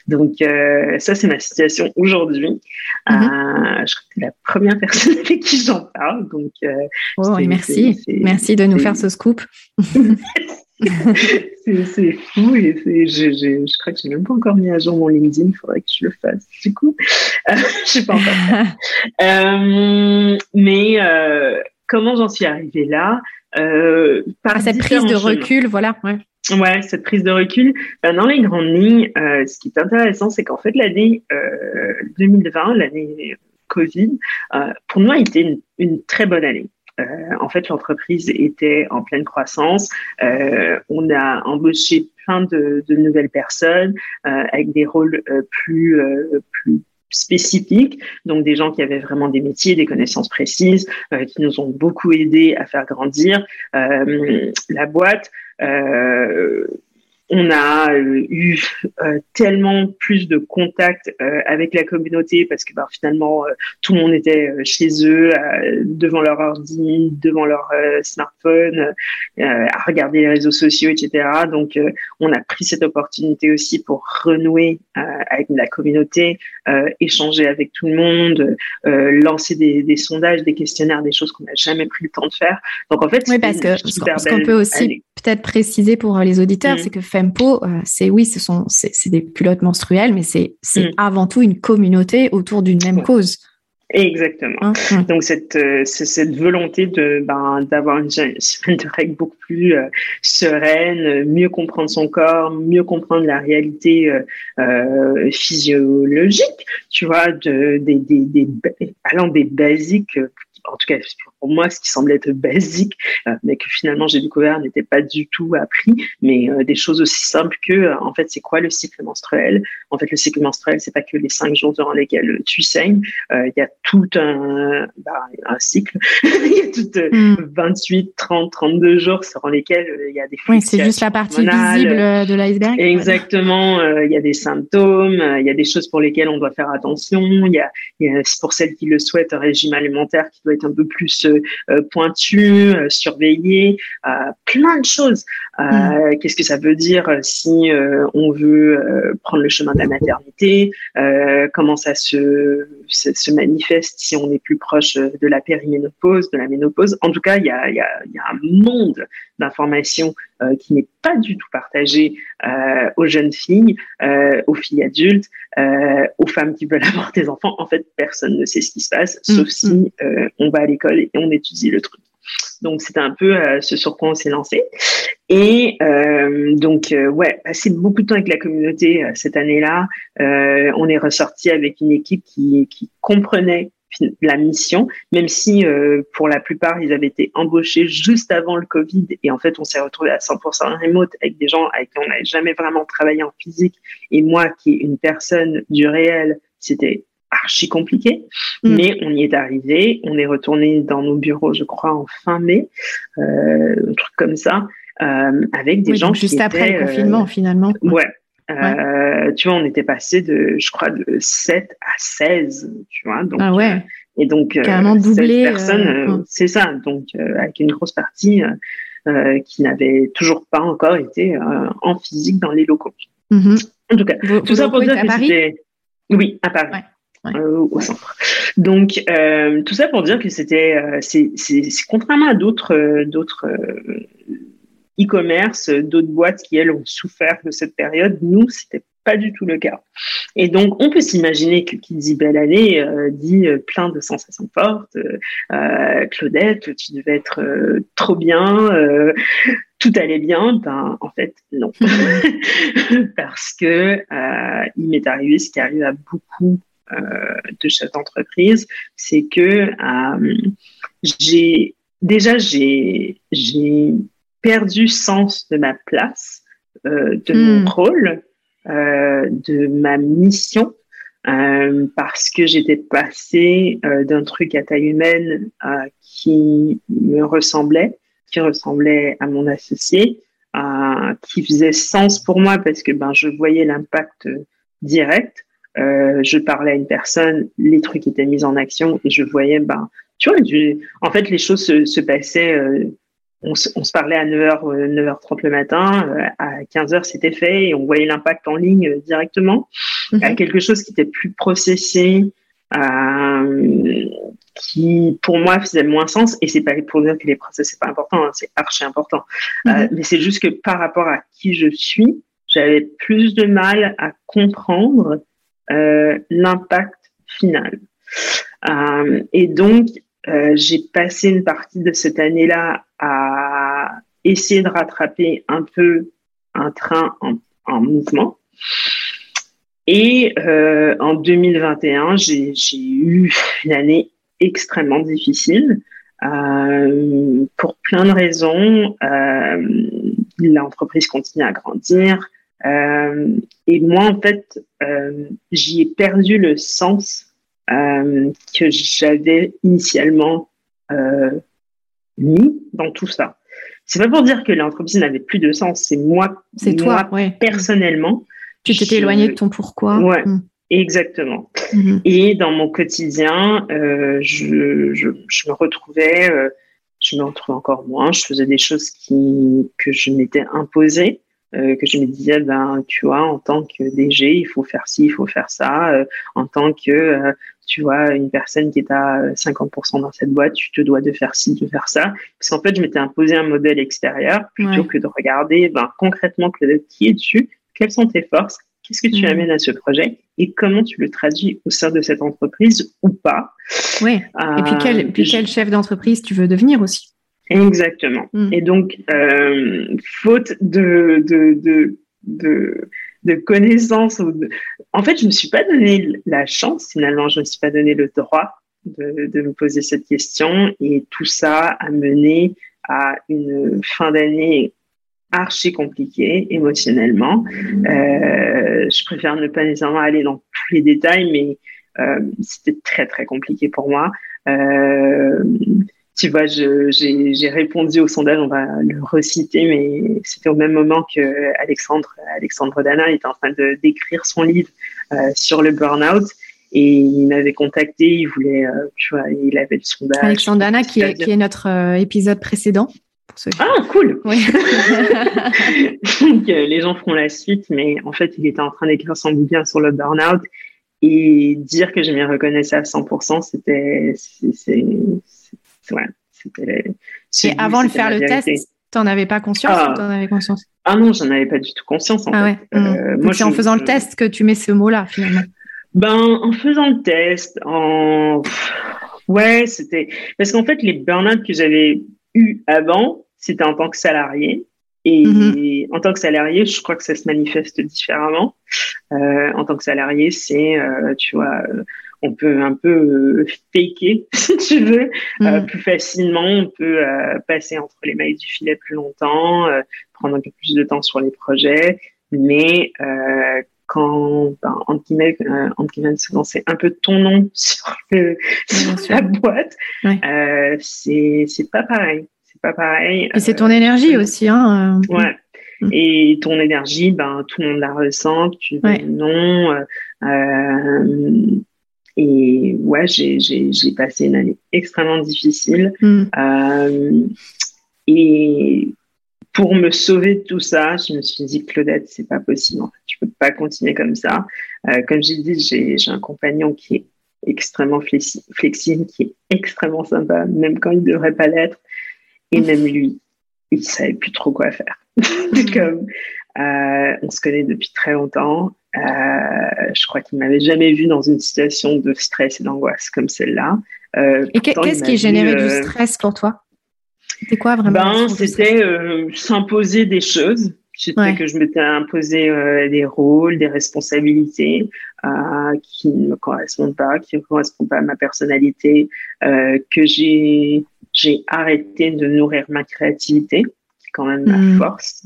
B: Donc euh, ça, c'est ma situation aujourd'hui. Mm-hmm. je crois que c'est la première personne [LAUGHS] avec qui j'en parle. Donc,
A: oh, merci. Merci de nous faire ce scoop. [LAUGHS]
B: c'est fou et je, je, je, crois que j'ai même pas encore mis à jour mon LinkedIn. Il faudrait que je le fasse. Du coup, euh, [LAUGHS] je sais pas encore. [LAUGHS] euh, mais euh, comment j'en suis arrivée là?
A: Euh, Par cette prise de recul, voilà. Ouais.
B: Ouais, cette prise de recul. Ben, dans les grandes lignes, ce qui est intéressant, c'est qu'en fait l'année 2020, l'année Covid, pour moi, a été une, une très bonne année. En fait, l'entreprise était en pleine croissance. on a embauché plein de, nouvelles personnes avec des rôles plus plus spécifiques, donc des gens qui avaient vraiment des métiers, des connaissances précises, qui nous ont beaucoup aidés à faire grandir la boîte. Euh, on a euh, eu euh, tellement plus de contacts euh, avec la communauté parce que bah, finalement tout le monde était chez eux devant leur ordi, devant leur smartphone, à regarder les réseaux sociaux, etc. Donc on a pris cette opportunité aussi pour renouer avec la communauté, échanger avec tout le monde, lancer des, sondages, des questionnaires, des choses qu'on n'a jamais pris le temps de faire. Donc en fait,
A: oui, parce que ce qu'on peut aussi peut-être préciser pour les auditeurs, mmh. c'est que Fempo, euh, c'est oui, ce sont c'est des culottes menstruelles, mais c'est mm. avant tout une communauté autour d'une même cause.
B: Exactement. Hein, mm. Donc cette euh, cette volonté de ben, d'avoir une [LAUGHS] semaine de règles beaucoup plus euh, sereine, mieux comprendre son corps, mieux comprendre la réalité physiologique, tu vois, de des des, des allant des basiques en tout cas pour moi, ce qui semblait être basique, euh, mais que finalement j'ai découvert n'était pas du tout appris, mais euh, des choses aussi simples que, euh, en fait, c'est quoi le cycle menstruel? En fait, le cycle menstruel, c'est pas que les cinq jours durant lesquels tu saignes, il y a tout un, bah, un cycle, [LAUGHS] il y a tout 28, 30, 32 jours durant lesquels il y a des
A: Oui, c'est juste la partie visible de l'iceberg.
B: Exactement, il y a des symptômes, il y a des choses pour lesquelles on doit faire attention, il y a, pour celles qui le souhaitent, un régime alimentaire qui doit être un peu plus euh, pointu, euh, surveillé, euh, plein de choses. Mm. Qu'est-ce que ça veut dire si on veut prendre le chemin de la maternité Comment ça se, se, manifeste si on est plus proche de la périménopause, de la ménopause? En tout cas, il y a, y, a, y a, un monde d'informations qui n'est pas du tout partagé aux jeunes filles, aux filles adultes, aux femmes qui veulent [LAUGHS] avoir des enfants. En fait, personne ne sait ce qui se passe, sauf mm. si on va à l'école et on étudie le truc. Donc c'était un peu euh, ce sur quoi on s'est lancé. Et euh, donc euh, ouais, passer beaucoup de temps avec la communauté cette année-là. on est ressorti avec une équipe qui, qui comprenait la mission, même si pour la plupart ils avaient été embauchés juste avant le Covid et en fait on s'est retrouvé à 100% remote avec des gens avec qui on n'avait jamais vraiment travaillé en physique et moi qui est une personne du réel, c'était archi compliqué, mm. mais on y est arrivé. On est retourné dans nos bureaux, je crois, en fin mai, euh, un truc comme ça, euh, avec des gens
A: juste après le confinement,
B: euh,
A: finalement.
B: Ouais. Euh, tu vois, on était passé de, je crois, de 7 à 16, tu vois. Donc,
A: ah ouais.
B: Et donc,
A: Carrément doublé.
B: personnes, c'est ça. Donc, avec une grosse partie qui n'avait toujours pas encore été en physique dans les locaux. Mm-hmm. En tout cas, tout ça pour dire que c'était. Oui, à Paris. Euh, au centre. Donc euh, tout ça pour dire que c'était, euh, c'est, contrairement à d'autres, d'autres e-commerce, d'autres boîtes qui elles ont souffert de cette période, nous c'était pas du tout le cas. Et donc on peut s'imaginer que qui dit belle année dit plein de sensations fortes. Claudette, tu devais être trop bien tout allait bien, ben en fait non, [LAUGHS] parce que il m'est arrivé ce qui arrive à beaucoup euh, de chef d'entreprise, c'est que euh, j'ai déjà j'ai j'ai perdu sens de ma place, euh, de mon hmm. rôle, de ma mission, parce que j'étais passée d'un truc à taille humaine qui me ressemblait, qui ressemblait à mon associé, qui faisait sens pour moi parce que ben je voyais l'impact direct euh, je parlais à une personne, les trucs étaient mis en action et je voyais, ben, tu vois, en fait, les choses se, passaient. Euh, on, se, parlait à 9h, 9h30 le matin, euh, à 15h c'était fait et on voyait l'impact en ligne directement. Mhm. À quelque chose qui était plus processé, qui pour moi faisait moins sens et c'est pas pour dire que les process c'est pas important, hein, c'est archi important. Mhm. mais c'est juste que par rapport à qui je suis, j'avais plus de mal à comprendre euh, l'impact final. Euh, et donc, euh, j'ai passé une partie de cette année-là à essayer de rattraper un peu un train en, en mouvement. Et euh, en 2021, j'ai eu une année extrêmement difficile pour plein de raisons. L'entreprise continue à grandir. et moi, en fait, j'y ai perdu le sens que j'avais initialement mis dans tout ça. C'est pas pour dire que l'entreprise n'avait plus de sens, c'est moi,
A: c'est toi,
B: personnellement.
A: Tu t'étais éloigné de ton pourquoi.
B: Ouais, hmm. exactement. Hmm. Et dans mon quotidien, euh, je, je, je, me retrouvais, euh, je me retrouvais encore moins. Je faisais des choses qui que je m'étais imposées. Euh, que je me disais, ben, tu vois, en tant que DG, il faut faire ci, il faut faire ça. Euh, en tant que, euh, tu vois, une personne qui est à 50% dans cette boîte, tu te dois de faire ci, de faire ça. Parce qu'en fait, je m'étais imposé un modèle extérieur plutôt que de regarder ben, concrètement qui es-tu, quelles sont tes forces, qu'est-ce que tu mm. amènes à ce projet et comment tu le traduis au sein de cette entreprise ou pas.
A: Oui. et puis quel, puis quel chef d'entreprise tu veux devenir aussi.
B: Exactement. Mm. Et donc, euh, faute de, de, de, de, de connaissances, en fait, je ne me suis pas donné la chance, finalement, je ne me suis pas donné le droit de, de me poser cette question. Et tout ça a mené à une fin d'année archi compliquée émotionnellement. Euh, je préfère ne pas nécessairement aller dans tous les détails, mais euh, c'était très, très compliqué pour moi. Euh, tu vois, j'ai répondu au sondage, on va le reciter, mais c'était au même moment que Alexandre, Alexandre Dana était en train de d'écrire son livre euh, sur le burn-out. Et il m'avait contacté, il voulait, euh, tu vois, il avait le sondage.
A: Alexandre Dana, qui est, qui est notre euh, épisode précédent.
B: Ah, cool oui. [LAUGHS] [LAUGHS] Donc, les gens feront la suite, mais en fait, il était en train d'écrire son bouquin sur le burn-out et dire que je m'y reconnaissais à 100%, c'était
A: et avant de faire le test, t'en avais pas conscience ah. ou en avais conscience?
B: Ah non, j'en avais pas du tout conscience. En ah fait.
A: Euh, moi, c'est en faisant le test que tu mets ce mot-là finalement.
B: Ben, en faisant le test, en ouais, c'était parce qu'en fait les burn-out que j'avais eu avant, c'était en tant que salarié. Et mm-hmm. en tant que salarié, je crois que ça se manifeste différemment. Euh, en tant que salarié, c'est, euh, tu vois, on peut un peu euh, faker, [LAUGHS] si tu veux, euh, mm. plus facilement. On peut euh, passer entre les mailles du filet plus longtemps, prendre un peu plus de temps sur les projets. Mais quand, ben, entre guillemets, entre guillemets, c'est un peu ton nom [LAUGHS] sur, le, la boîte, c'est c'est pas pareil. C'est pas pareil.
A: Et c'est ton énergie aussi, hein.
B: Ouais. Mm. Et ton énergie, ben, tout le monde la ressent, tu veux non. Euh, et ouais, j'ai passé une année extrêmement difficile. Mm. Euh, et pour me sauver de tout ça, je me suis dit, Claudette, c'est pas possible. En tu peux pas continuer comme ça. Euh, comme j'ai dit, j'ai un compagnon qui est extrêmement flexible, qui est extrêmement sympa, même quand il devrait pas l'être. Et même lui, il savait plus trop quoi faire. [LAUGHS] comme, euh, on se connaît depuis très longtemps. Euh, je crois qu'il m'avait jamais vu dans une situation de stress et d'angoisse comme celle-là.
A: Euh, et qu'est-ce qui générait du stress pour toi? C'était quoi vraiment
B: Ben, c'était s'imposer des choses. C'était que je m'étais imposé des rôles, des responsabilités qui ne me correspondent pas, qui ne correspondent pas à ma personnalité, que j'ai j'ai arrêté de nourrir ma créativité, quand même ma hmm. force.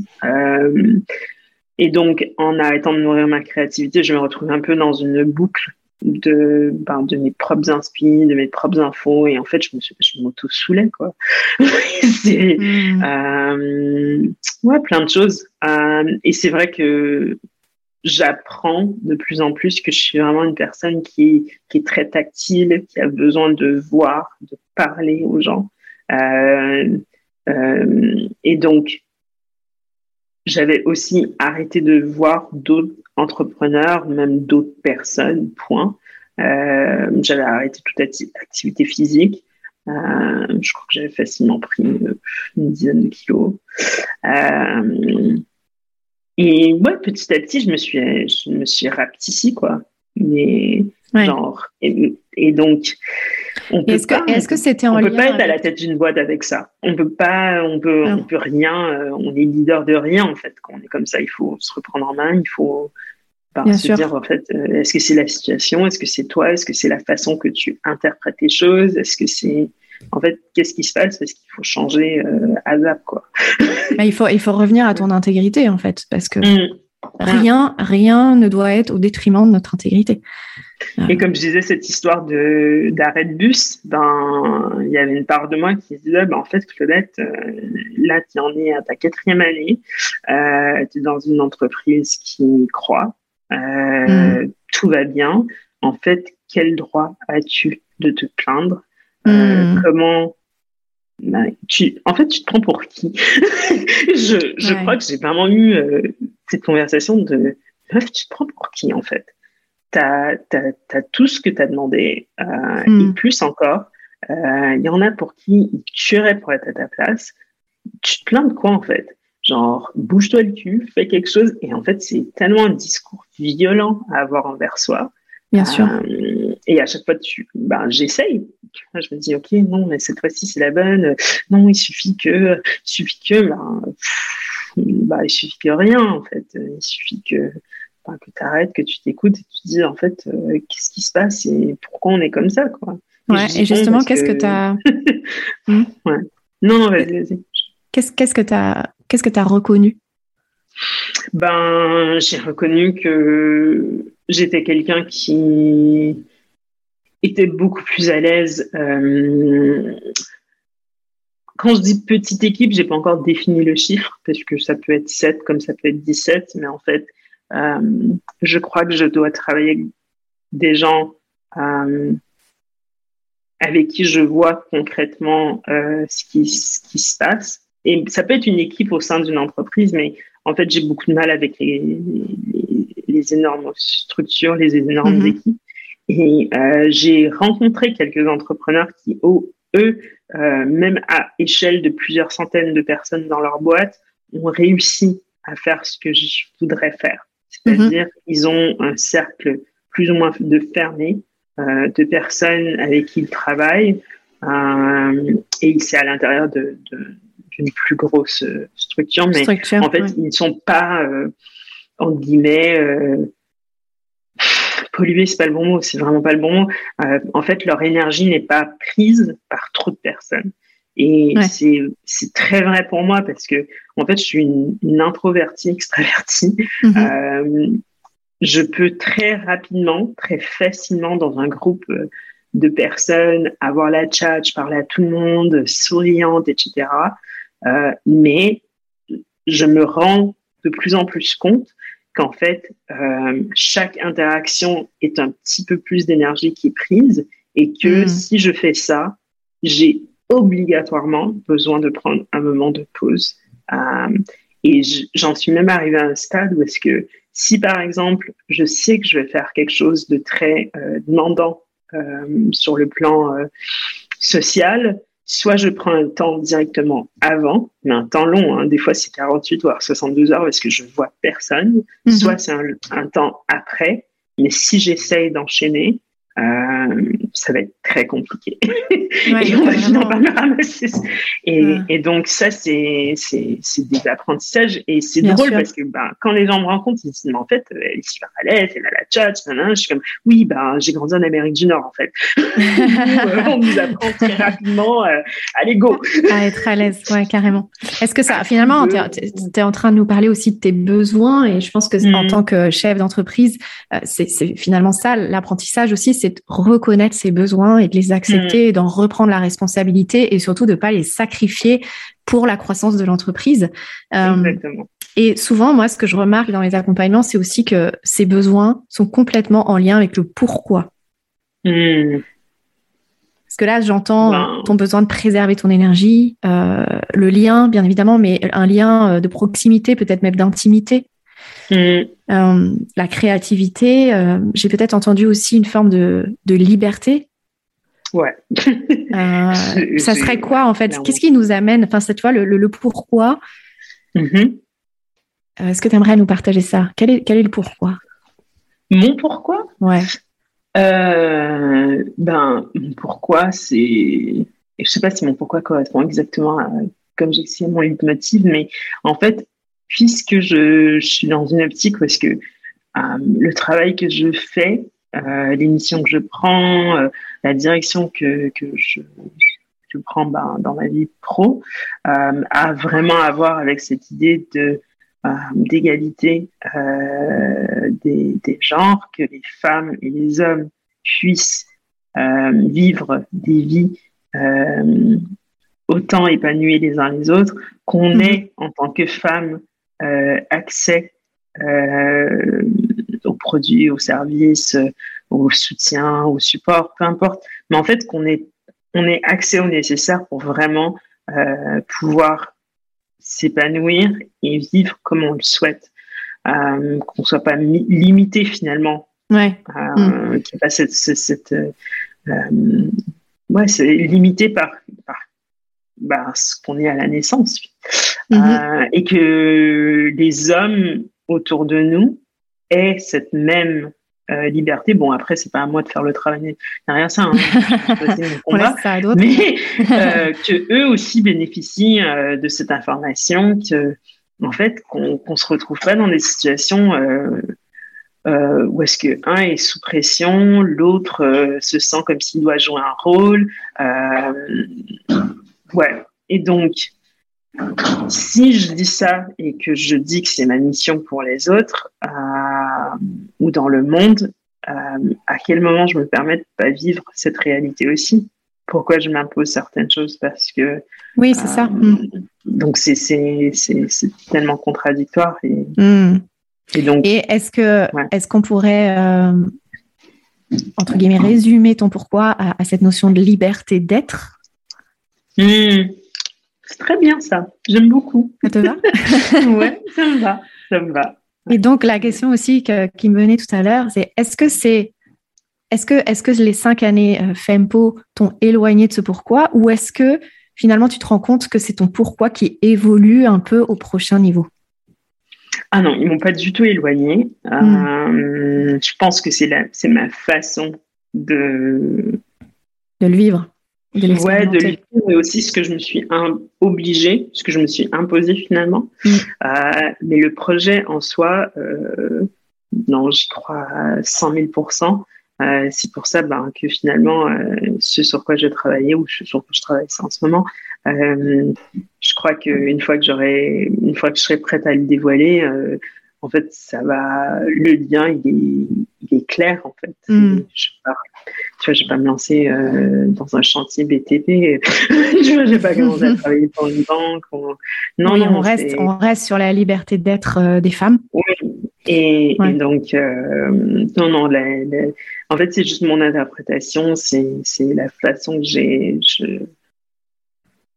B: Et donc, en arrêtant de nourrir ma créativité, je me retrouve un peu dans une boucle de, ben, de mes propres inspirations, de mes propres infos. Et en fait, je me je m'auto-soulais, quoi. [LAUGHS] c'est, mm. euh, ouais, plein de choses. Euh, et c'est vrai que j'apprends de plus en plus que je suis vraiment une personne qui, qui est très tactile, qui a besoin de voir, de parler aux gens. Euh, euh, et donc, j'avais aussi arrêté de voir d'autres entrepreneurs, même d'autres personnes, point. Euh, j'avais arrêté toute activité physique. Euh, je crois que j'avais facilement pris une, dizaine de kilos. Euh, et ouais, petit à petit, je me suis, je me suis rapetissée, quoi. Mais genre, et donc,
A: est-ce que c'était
B: on
A: peut
B: pas être à la tête d'une boîte avec ça. On peut pas, on peut, on peut rien. Euh, on est leader de rien en fait. Quand on est comme ça, il faut se reprendre en main. Il faut ben, se dire en fait, euh, est-ce que c'est la situation, est-ce que c'est toi, est-ce que c'est la façon que tu interprètes les choses, est-ce que c'est en fait, qu'est-ce qui se passe? Parce qu'il faut changer euh, à zap, quoi. [LAUGHS]
A: Bah, il, faut, il faut revenir à ton intégrité, en fait, parce que mm. rien, rien ne doit être au détriment de notre intégrité.
B: Et comme je disais, cette histoire d'arrêt de, bus, ben, il y avait une part de moi qui se disait, ben, en fait, Claudette, euh, là, tu en es à ta quatrième année, euh, tu es dans une entreprise qui croit, mm. tout va bien. En fait, quel droit as-tu de te plaindre? Euh, hmm. comment bah, tu, en fait, tu te prends pour qui? [LAUGHS] Je, je crois que j'ai vraiment eu euh, cette conversation de meuf, tu te prends pour qui en fait? Tu as, tout ce que tu as demandé euh, hmm. et plus encore. Il y en a pour qui ils tueraient pour être à ta place. Tu te plains de quoi en fait? Genre, bouge-toi le cul, fais quelque chose. Et en fait, c'est tellement un discours violent à avoir envers soi.
A: Bien sûr.
B: et à chaque fois, tu, ben, j'essaye je me dis, OK, non, mais cette fois-ci, c'est la bonne. Non, il suffit que, il suffit que, ben, bah, il suffit que rien, en fait. Il suffit que, que tu arrêtes, que tu t'écoutes et tu te dis, en fait, euh, qu'est-ce qui se passe et pourquoi on est comme ça, quoi.
A: Et ouais, et justement, qu'est-ce que tu as. [LAUGHS]
B: Hmm? ouais. Non, non, vas-y, vas-y.
A: Qu'est-ce, qu'est-ce que tu as, qu'est-ce que tu as reconnu?
B: Ben, j'ai reconnu que j'étais quelqu'un qui était beaucoup plus à l'aise. Euh, quand je dis petite équipe, j'ai pas encore défini le chiffre parce que ça peut être 7 comme ça peut être 17, mais en fait, euh, je crois que je dois travailler avec des gens euh, avec qui je vois concrètement ce qui, ce, qui, se passe. Et ça peut être une équipe au sein d'une entreprise, mais en fait, j'ai beaucoup de mal avec les, les, énormes structures, les énormes mm-hmm. équipes. Et euh, j'ai rencontré quelques entrepreneurs qui, eux, euh, même à échelle de plusieurs centaines de personnes dans leur boîte, ont réussi à faire ce que je voudrais faire. C'est-à-dire, mm-hmm. ils ont un cercle plus ou moins de fermé euh, de personnes avec qui ils travaillent, euh, et c'est à l'intérieur de, d'une plus grosse structure, mais en fait, ils ne sont pas, euh, en guillemets, euh, polluer, c'est pas le bon mot, c'est vraiment pas le bon mot. Euh, en fait, leur énergie n'est pas prise par trop de personnes. Et c'est très vrai pour moi parce que, en fait, je suis une, introvertie, extravertie. Mhm. euh, je peux très rapidement, très facilement dans un groupe euh, de personnes avoir la chat, je parle à tout le monde, souriante, etc. Euh, mais je me rends de plus en plus compte qu'en fait, euh, chaque interaction est un petit peu plus d'énergie qui est prise et que hmm. si je fais ça, j'ai obligatoirement besoin de prendre un moment de pause. Euh, et j'en suis même arrivée à un stade où est-ce que si par exemple je sais que je vais faire quelque chose de très euh, demandant euh, sur le plan social, soit je prends un temps directement avant, mais un temps long, hein. des fois c'est 48 voire 62 heures parce que je vois personne, mhm. soit c'est un, temps après, mais si j'essaye d'enchaîner, euh, ça va être très compliqué. [LAUGHS] et on va finir par me ramasser. Et, et donc, ça, c'est des apprentissages. Et c'est drôle parce que ben, quand les gens me rencontrent, ils disent, mais en fait, elle est super à l'aise, elle a la chat, je suis comme, oui, ben, j'ai grandi en Amérique du Nord, en fait. [LAUGHS] [LAUGHS] Euh, on nous apprend très rapidement, euh, allez, go.
A: À être à l'aise, ouais, carrément. Est-ce que ça, finalement, tu es, en train de nous parler aussi de tes besoins? Et je pense que en mm. tant que chef d'entreprise, euh, c'est finalement ça, l'apprentissage aussi, c'est de reconnaître ses besoins et de les accepter, mm. d'en reprendre la responsabilité et surtout de ne pas les sacrifier pour la croissance de l'entreprise.
B: Euh,
A: et souvent, moi, ce que je remarque dans les accompagnements, c'est aussi que ces besoins sont complètement en lien avec le pourquoi. Mm. Parce que là, j'entends ton besoin de préserver ton énergie, euh, le lien, bien évidemment, mais un lien euh, de proximité, peut-être même d'intimité Mm. Euh, la créativité, euh, j'ai peut-être entendu aussi une forme de, liberté.
B: Ouais.
A: Euh, [LAUGHS] ça serait quoi en fait? Qu'est-ce qui nous amène Enfin, cette fois, le, pourquoi? Mm-hmm. Est-ce que tu aimerais nous partager ça? Quel est, quel est le pourquoi?
B: Mon pourquoi?
A: Ouais.
B: ben, pourquoi, c'est. Je sais pas si mon pourquoi correspond exactement à, comme j'ai essayé mon leitmotiv, mais en fait, puisque je, suis dans une optique parce que euh, le travail que je fais, euh, l'émission que je prends, euh, la direction que, que je, je prends ben, dans ma vie pro, à vraiment avoir avec cette idée de d'égalité des, des genres, que les femmes et les hommes puissent vivre des vies autant épanouies les uns les autres, qu'on mhm. ait en tant que femme accès euh, aux produits, aux services, euh, au soutien, au support, peu importe. Mais en fait, qu'on ait, on ait accès au nécessaire pour vraiment euh, pouvoir s'épanouir et vivre comme on le souhaite. Euh, qu'on soit pas limité finalement.
A: Ouais.
B: Euh, mm. Qu'il pas cette, cette, euh, ouais, c'est limité par, par bah, ce qu'on est à la naissance. Mm-hmm. et que les hommes autour de nous aient cette même euh, liberté. Bon, après, c'est pas à moi de faire le travail rien ça. Hein. [LAUGHS] combat, ça mais euh, [LAUGHS] que eux aussi bénéficient euh, de cette information, que en fait, qu'on qu se retrouve pas dans des situations euh, euh, où est-ce que un est sous pression, l'autre se sent comme s'il doit jouer un rôle. Ouais. Et donc, si je dis ça et que je dis que c'est ma mission pour les autres euh, ou dans le monde, euh, à quel moment je me permets de pas vivre cette réalité aussi? Pourquoi je m'impose certaines choses? Parce que
A: oui, c'est ça.
B: Euh. Donc c'est c'est tellement contradictoire et,
A: mm. et donc. Et est-ce que est-ce qu'on pourrait entre guillemets résumer ton pourquoi à, cette notion de liberté d'être?
B: Mm. C'est très bien ça. J'aime beaucoup.
A: Ça te va [LAUGHS]
B: Ouais, ça me va. Ça me va.
A: Et donc la question aussi qui me venait tout à l'heure, c'est est-ce que c'est est-ce que, est que les cinq années euh, FEMPO t'ont éloigné de ce pourquoi ou est-ce que finalement tu te rends compte que c'est ton pourquoi qui évolue un peu au prochain niveau?
B: Ah non, ils m'ont pas du tout éloigné. Hmm. Euh, je pense que c'est ma façon de...
A: De le vivre
B: de ouais, de l'idée, mais aussi ce que je me suis obligée, ce que je me suis imposé finalement. Mm. Euh, mais le projet en soi, euh, non, j'y crois à 100 000 euh, C'est pour ça ben, que finalement, euh, ce sur quoi je travaillais ou ce sur quoi je travaille en ce moment, euh, je crois qu'une fois que j'aurai, une fois que je serai prête à le dévoiler, en fait, ça va, le lien, il est, il est clair, en fait. Mm. Je pas, tu vois, je vais pas me lancer euh, dans un chantier BTP. [LAUGHS] tu vois, j'ai pas commencé à travailler pour une banque.
A: Non, non, on reste, on reste sur la liberté d'être euh, des femmes.
B: Oui. Et, et donc, euh, non, non, la, en fait, c'est juste mon interprétation, c'est la façon que j'ai,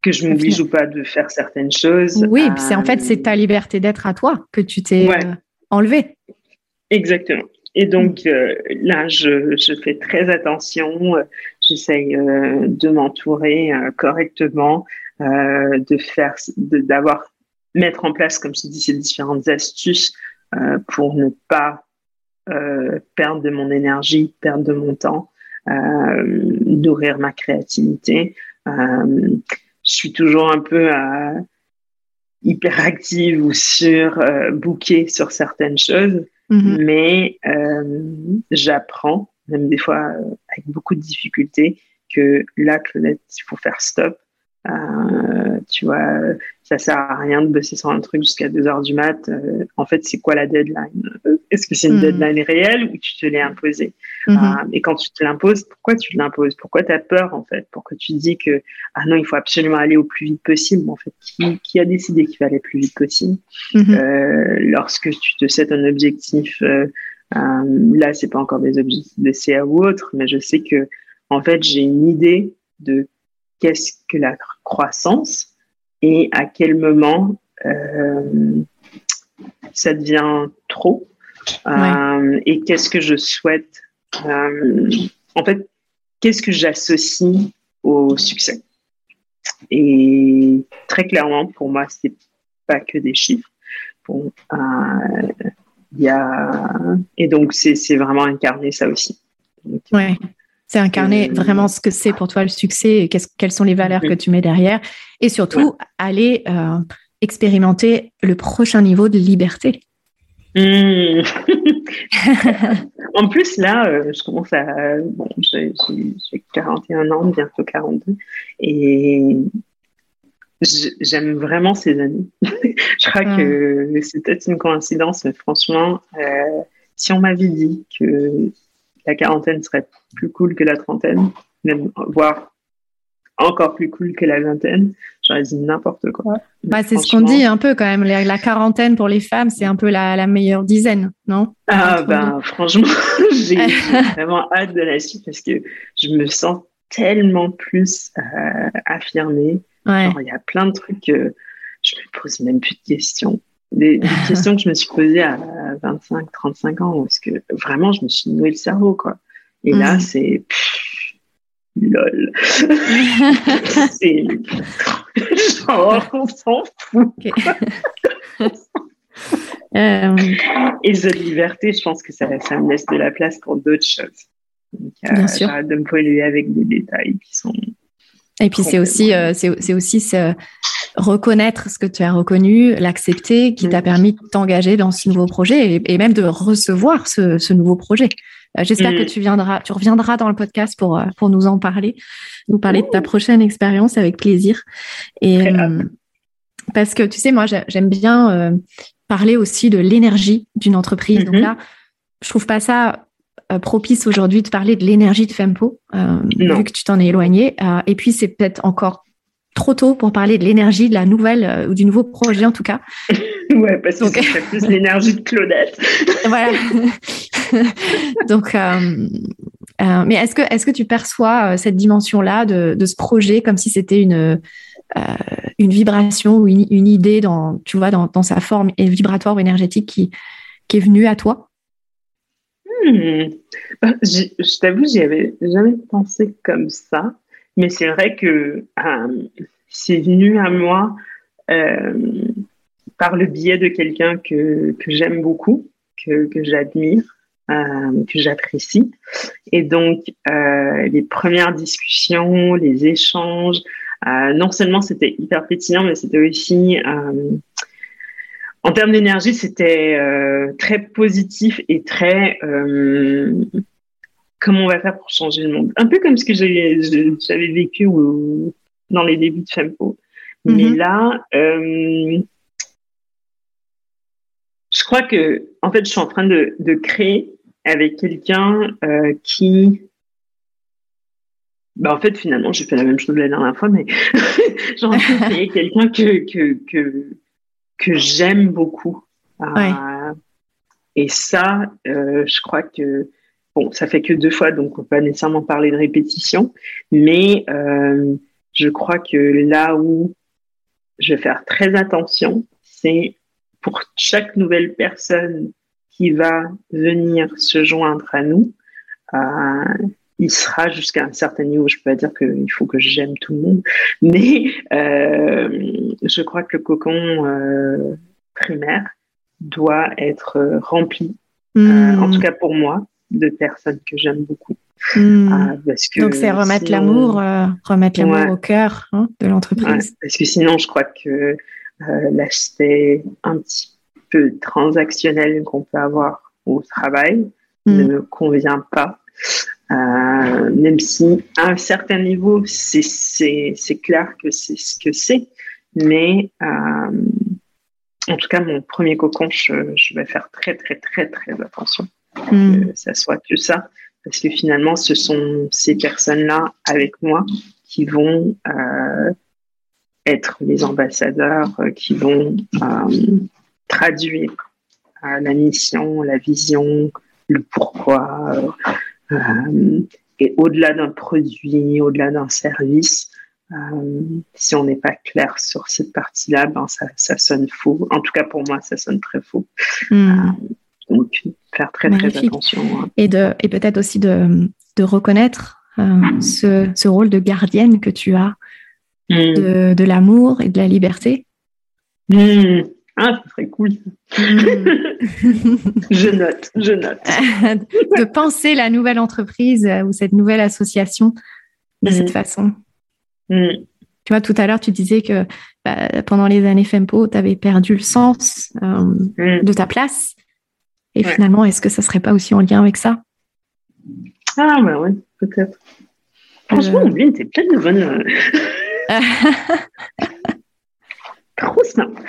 B: que je m'oblige ou pas de faire certaines choses.
A: Oui, c'est en fait c'est ta liberté d'être à toi que tu t'es euh, enlevé.
B: Exactement. Et donc euh, là, je, je, fais très attention. J'essaye euh, de m'entourer correctement, de faire, d'avoir, mettre en place, comme je dis, ces différentes astuces pour ne pas perdre de mon énergie, perdre de mon temps, nourrir ma créativité suis toujours un peu euh, hyperactive ou sur euh, bouquée sur certaines choses, mm-hmm. mais euh, j'apprends, même des fois avec beaucoup de difficultés, que là, Claudette, il faut faire stop. Euh, tu vois, ça sert à rien de bosser sur un truc jusqu'à 2 heures du mat. Euh, en fait, c'est quoi la deadline? Est-ce que c'est une mhm. deadline réelle ou tu te l'es imposée? Mhm. euh, Et quand tu te l'imposes, pourquoi tu te l'imposes? Pourquoi tu as peur en fait? Pourquoi tu dis que ah non, il faut absolument aller au plus vite possible En fait, qui, qui a décidé qu'il fallait plus vite possible? Euh, Lorsque tu te sais un objectif, là, c'est pas encore des objectifs de CA ou autre, mais je sais que en fait, j'ai une idée de qu'est-ce que la croissance et à quel moment euh, ça devient trop euh, et qu'est-ce que je souhaite euh, en fait qu'est-ce que j'associe au succès. Et très clairement pour moi c'est pas que des chiffres. Bon y a et donc c'est vraiment incarner ça aussi.
A: Ouais c'est incarner vraiment ce que c'est pour toi le succès et quelles sont les valeurs que tu mets derrière. Et surtout, aller euh, expérimenter le prochain niveau de liberté.
B: Hmm. [LAUGHS] en plus, là, euh, je commence à. Bon, j'ai 41 ans, bientôt 42. Et j'aime vraiment ces années. [LAUGHS] je crois que c'est peut-être une coïncidence, mais franchement, euh, si on m'avait dit que la quarantaine serait plus cool que la trentaine, même, voire encore plus cool que la vingtaine. J'aurais dit n'importe quoi.
A: Bah, c'est ce qu'on dit un peu quand même. La, quarantaine pour les femmes, c'est un peu la, meilleure dizaine, non?
B: Ah ben franchement, [LAUGHS] j'ai [LAUGHS] vraiment hâte de la suite parce que je me sens tellement plus euh, affirmée. il y a plein de trucs que je me pose même plus de questions. Des, questions que je me suis posées à 25, 35 ans, parce que vraiment, je me suis noué le cerveau, quoi. Et là, mm. c'est lol. [LAUGHS] c'est genre, [LAUGHS] on s'en fout. [LAUGHS] Euh, Et cette liberté, je pense que ça, ça me laisse de la place pour d'autres choses. Donc, euh, Bien sûr. de me polluer avec des détails qui sont.
A: Et puis c'est aussi, euh, c'est aussi ce, reconnaître ce que tu as reconnu, l'accepter, qui t'a mm. permis de t'engager dans ce nouveau projet et, même de recevoir ce, ce nouveau projet. Euh, j'espère que mm. tu viendras, tu reviendras dans le podcast pour, euh, pour nous en parler, nous parler de ta prochaine expérience avec plaisir. Et euh, parce que tu sais, moi, j'aime bien parler aussi de l'énergie d'une entreprise. Donc mm-hmm. là, je trouve pas ça propice aujourd'hui de parler de l'énergie de Fempo, vu que tu t'en es éloigné. et puis, c'est peut-être encore trop tôt pour parler de l'énergie de la nouvelle ou du nouveau projet en tout cas. [LAUGHS]
B: ouais, parce que c'est plus [LAUGHS] l'énergie de Claudette. [LAUGHS]
A: voilà. Donc, euh, euh, mais est-ce que, est-ce que tu perçois euh, cette dimension-là de, de, ce projet comme si c'était une, une vibration ou une, une, idée dans, tu vois, dans, dans, sa forme vibratoire ou énergétique qui, qui est venue à toi?
B: Hmm. Je t'avoue, j'y avais jamais pensé comme ça, mais c'est vrai que c'est venu à moi par le biais de quelqu'un que, j'aime beaucoup, que, j'admire, que j'apprécie. Et donc, les premières discussions, les échanges, non seulement c'était hyper pétillant, mais c'était aussi, en termes d'énergie, c'était euh, très positif et très comment on va faire pour changer le monde? Un peu comme ce que j'avais vécu dans les débuts de Fempo. Mais mm-hmm. là, je crois que, en fait, je suis en train de, de créer avec quelqu'un euh, qui. Bah, en fait, finalement, j'ai fait la même chose la dernière fois, mais [LAUGHS] j'ai envie de créer quelqu'un que, que, que, que j'aime beaucoup. Euh, et ça, euh, je crois que. Bon, ça fait que deux fois, donc on peut pas nécessairement parler de répétition, mais je crois que là où je vais faire très attention, c'est pour chaque nouvelle personne qui va venir se joindre à nous, euh, il sera jusqu'à un certain niveau. Je peux pas dire qu'il faut que j'aime tout le monde, mais euh, je crois que le cocon euh, primaire doit être rempli, hmm. en tout cas pour moi, de personnes que j'aime beaucoup.
A: Hmm. parce que Donc c'est remettre l'amour, remettre l'amour au cœur hein, de l'entreprise.
B: parce que sinon, je crois que euh, l'aspect un petit peu transactionnel qu'on peut avoir au travail ne mm. me convient pas. Euh, même si à un certain niveau, c'est clair que c'est ce que c'est, mais euh, en tout cas, mon premier cocon, je, je, vais faire très, très, très, très attention mm. que ça soit que ça, parce que finalement, ce sont ces personnes-là avec moi qui vont euh, être les ambassadeurs euh, qui vont euh, traduire euh, la mission, la vision, le pourquoi. Et au-delà d'un produit, au-delà d'un service, si on n'est pas clair sur cette partie-là, ben ça, ça, sonne faux. En tout cas, pour moi, ça sonne très faux. Hmm. donc, faire très, très attention. Hein.
A: Et, de, et peut-être aussi de, de reconnaître ce, ce, rôle de gardienne que tu as Mm. de, l'amour et de la liberté.
B: Ah, ce serait cool. Mm. [LAUGHS] je note, je note. [LAUGHS]
A: de penser la nouvelle entreprise ou cette nouvelle association de cette façon. Tu vois, tout à l'heure, tu disais que bah, pendant les années FEMPO, tu avais perdu le sens euh, de ta place. Et finalement, est-ce que ça serait pas aussi en lien avec ça?
B: Ah, bah ouais, peut-être. Franchement, euh... Oublie, t'es pleine de bonnes. [LAUGHS]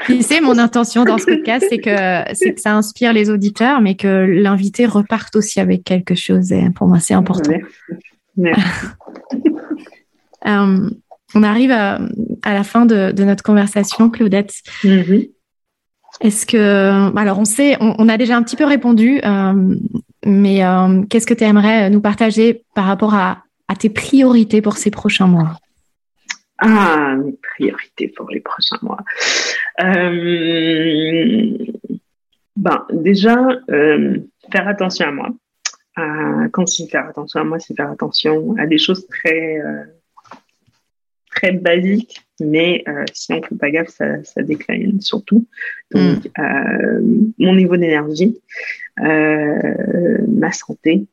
A: Tu sais, mon intention dans ce [LAUGHS] podcast, c'est que, c'est que ça inspire les auditeurs, mais que l'invité reparte aussi avec quelque chose. Et pour moi, c'est important. Merci. [LAUGHS] euh, on arrive à, à, la fin de, de notre conversation, Claudette. Mm-hmm. Est-ce que, alors on sait, on, on, a déjà un petit peu répondu, euh, mais euh, qu'est-ce que tu aimerais nous partager par rapport à, à tes priorités pour ces prochains mois?
B: Ah, mes priorités pour les prochains mois. Euh, ben, déjà, euh, faire attention à moi. Euh, quand c'est faire attention à moi, c'est faire attention à des choses très, très basiques, mais si on ne fait pas gaffe, ça, ça décline surtout. Donc, mm. mon niveau d'énergie, ma santé,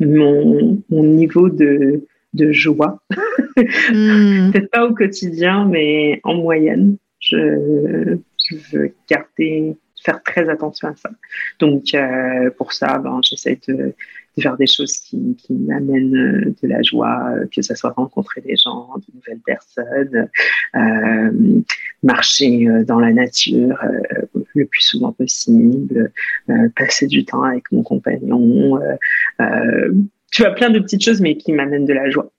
B: mon, mon niveau de de joie. Hmm. [LAUGHS] Peut-être pas au quotidien, mais en moyenne, je, veux garder, faire très attention à ça. Donc, euh, pour ça, ben, j'essaie de, faire des choses qui, m'amènent euh, de la joie, euh, que ce soit rencontrer des gens, de nouvelles personnes, marcher dans la nature le plus souvent possible, passer du temps avec mon compagnon, tu as plein de petites choses, mais qui m'amènent de la joie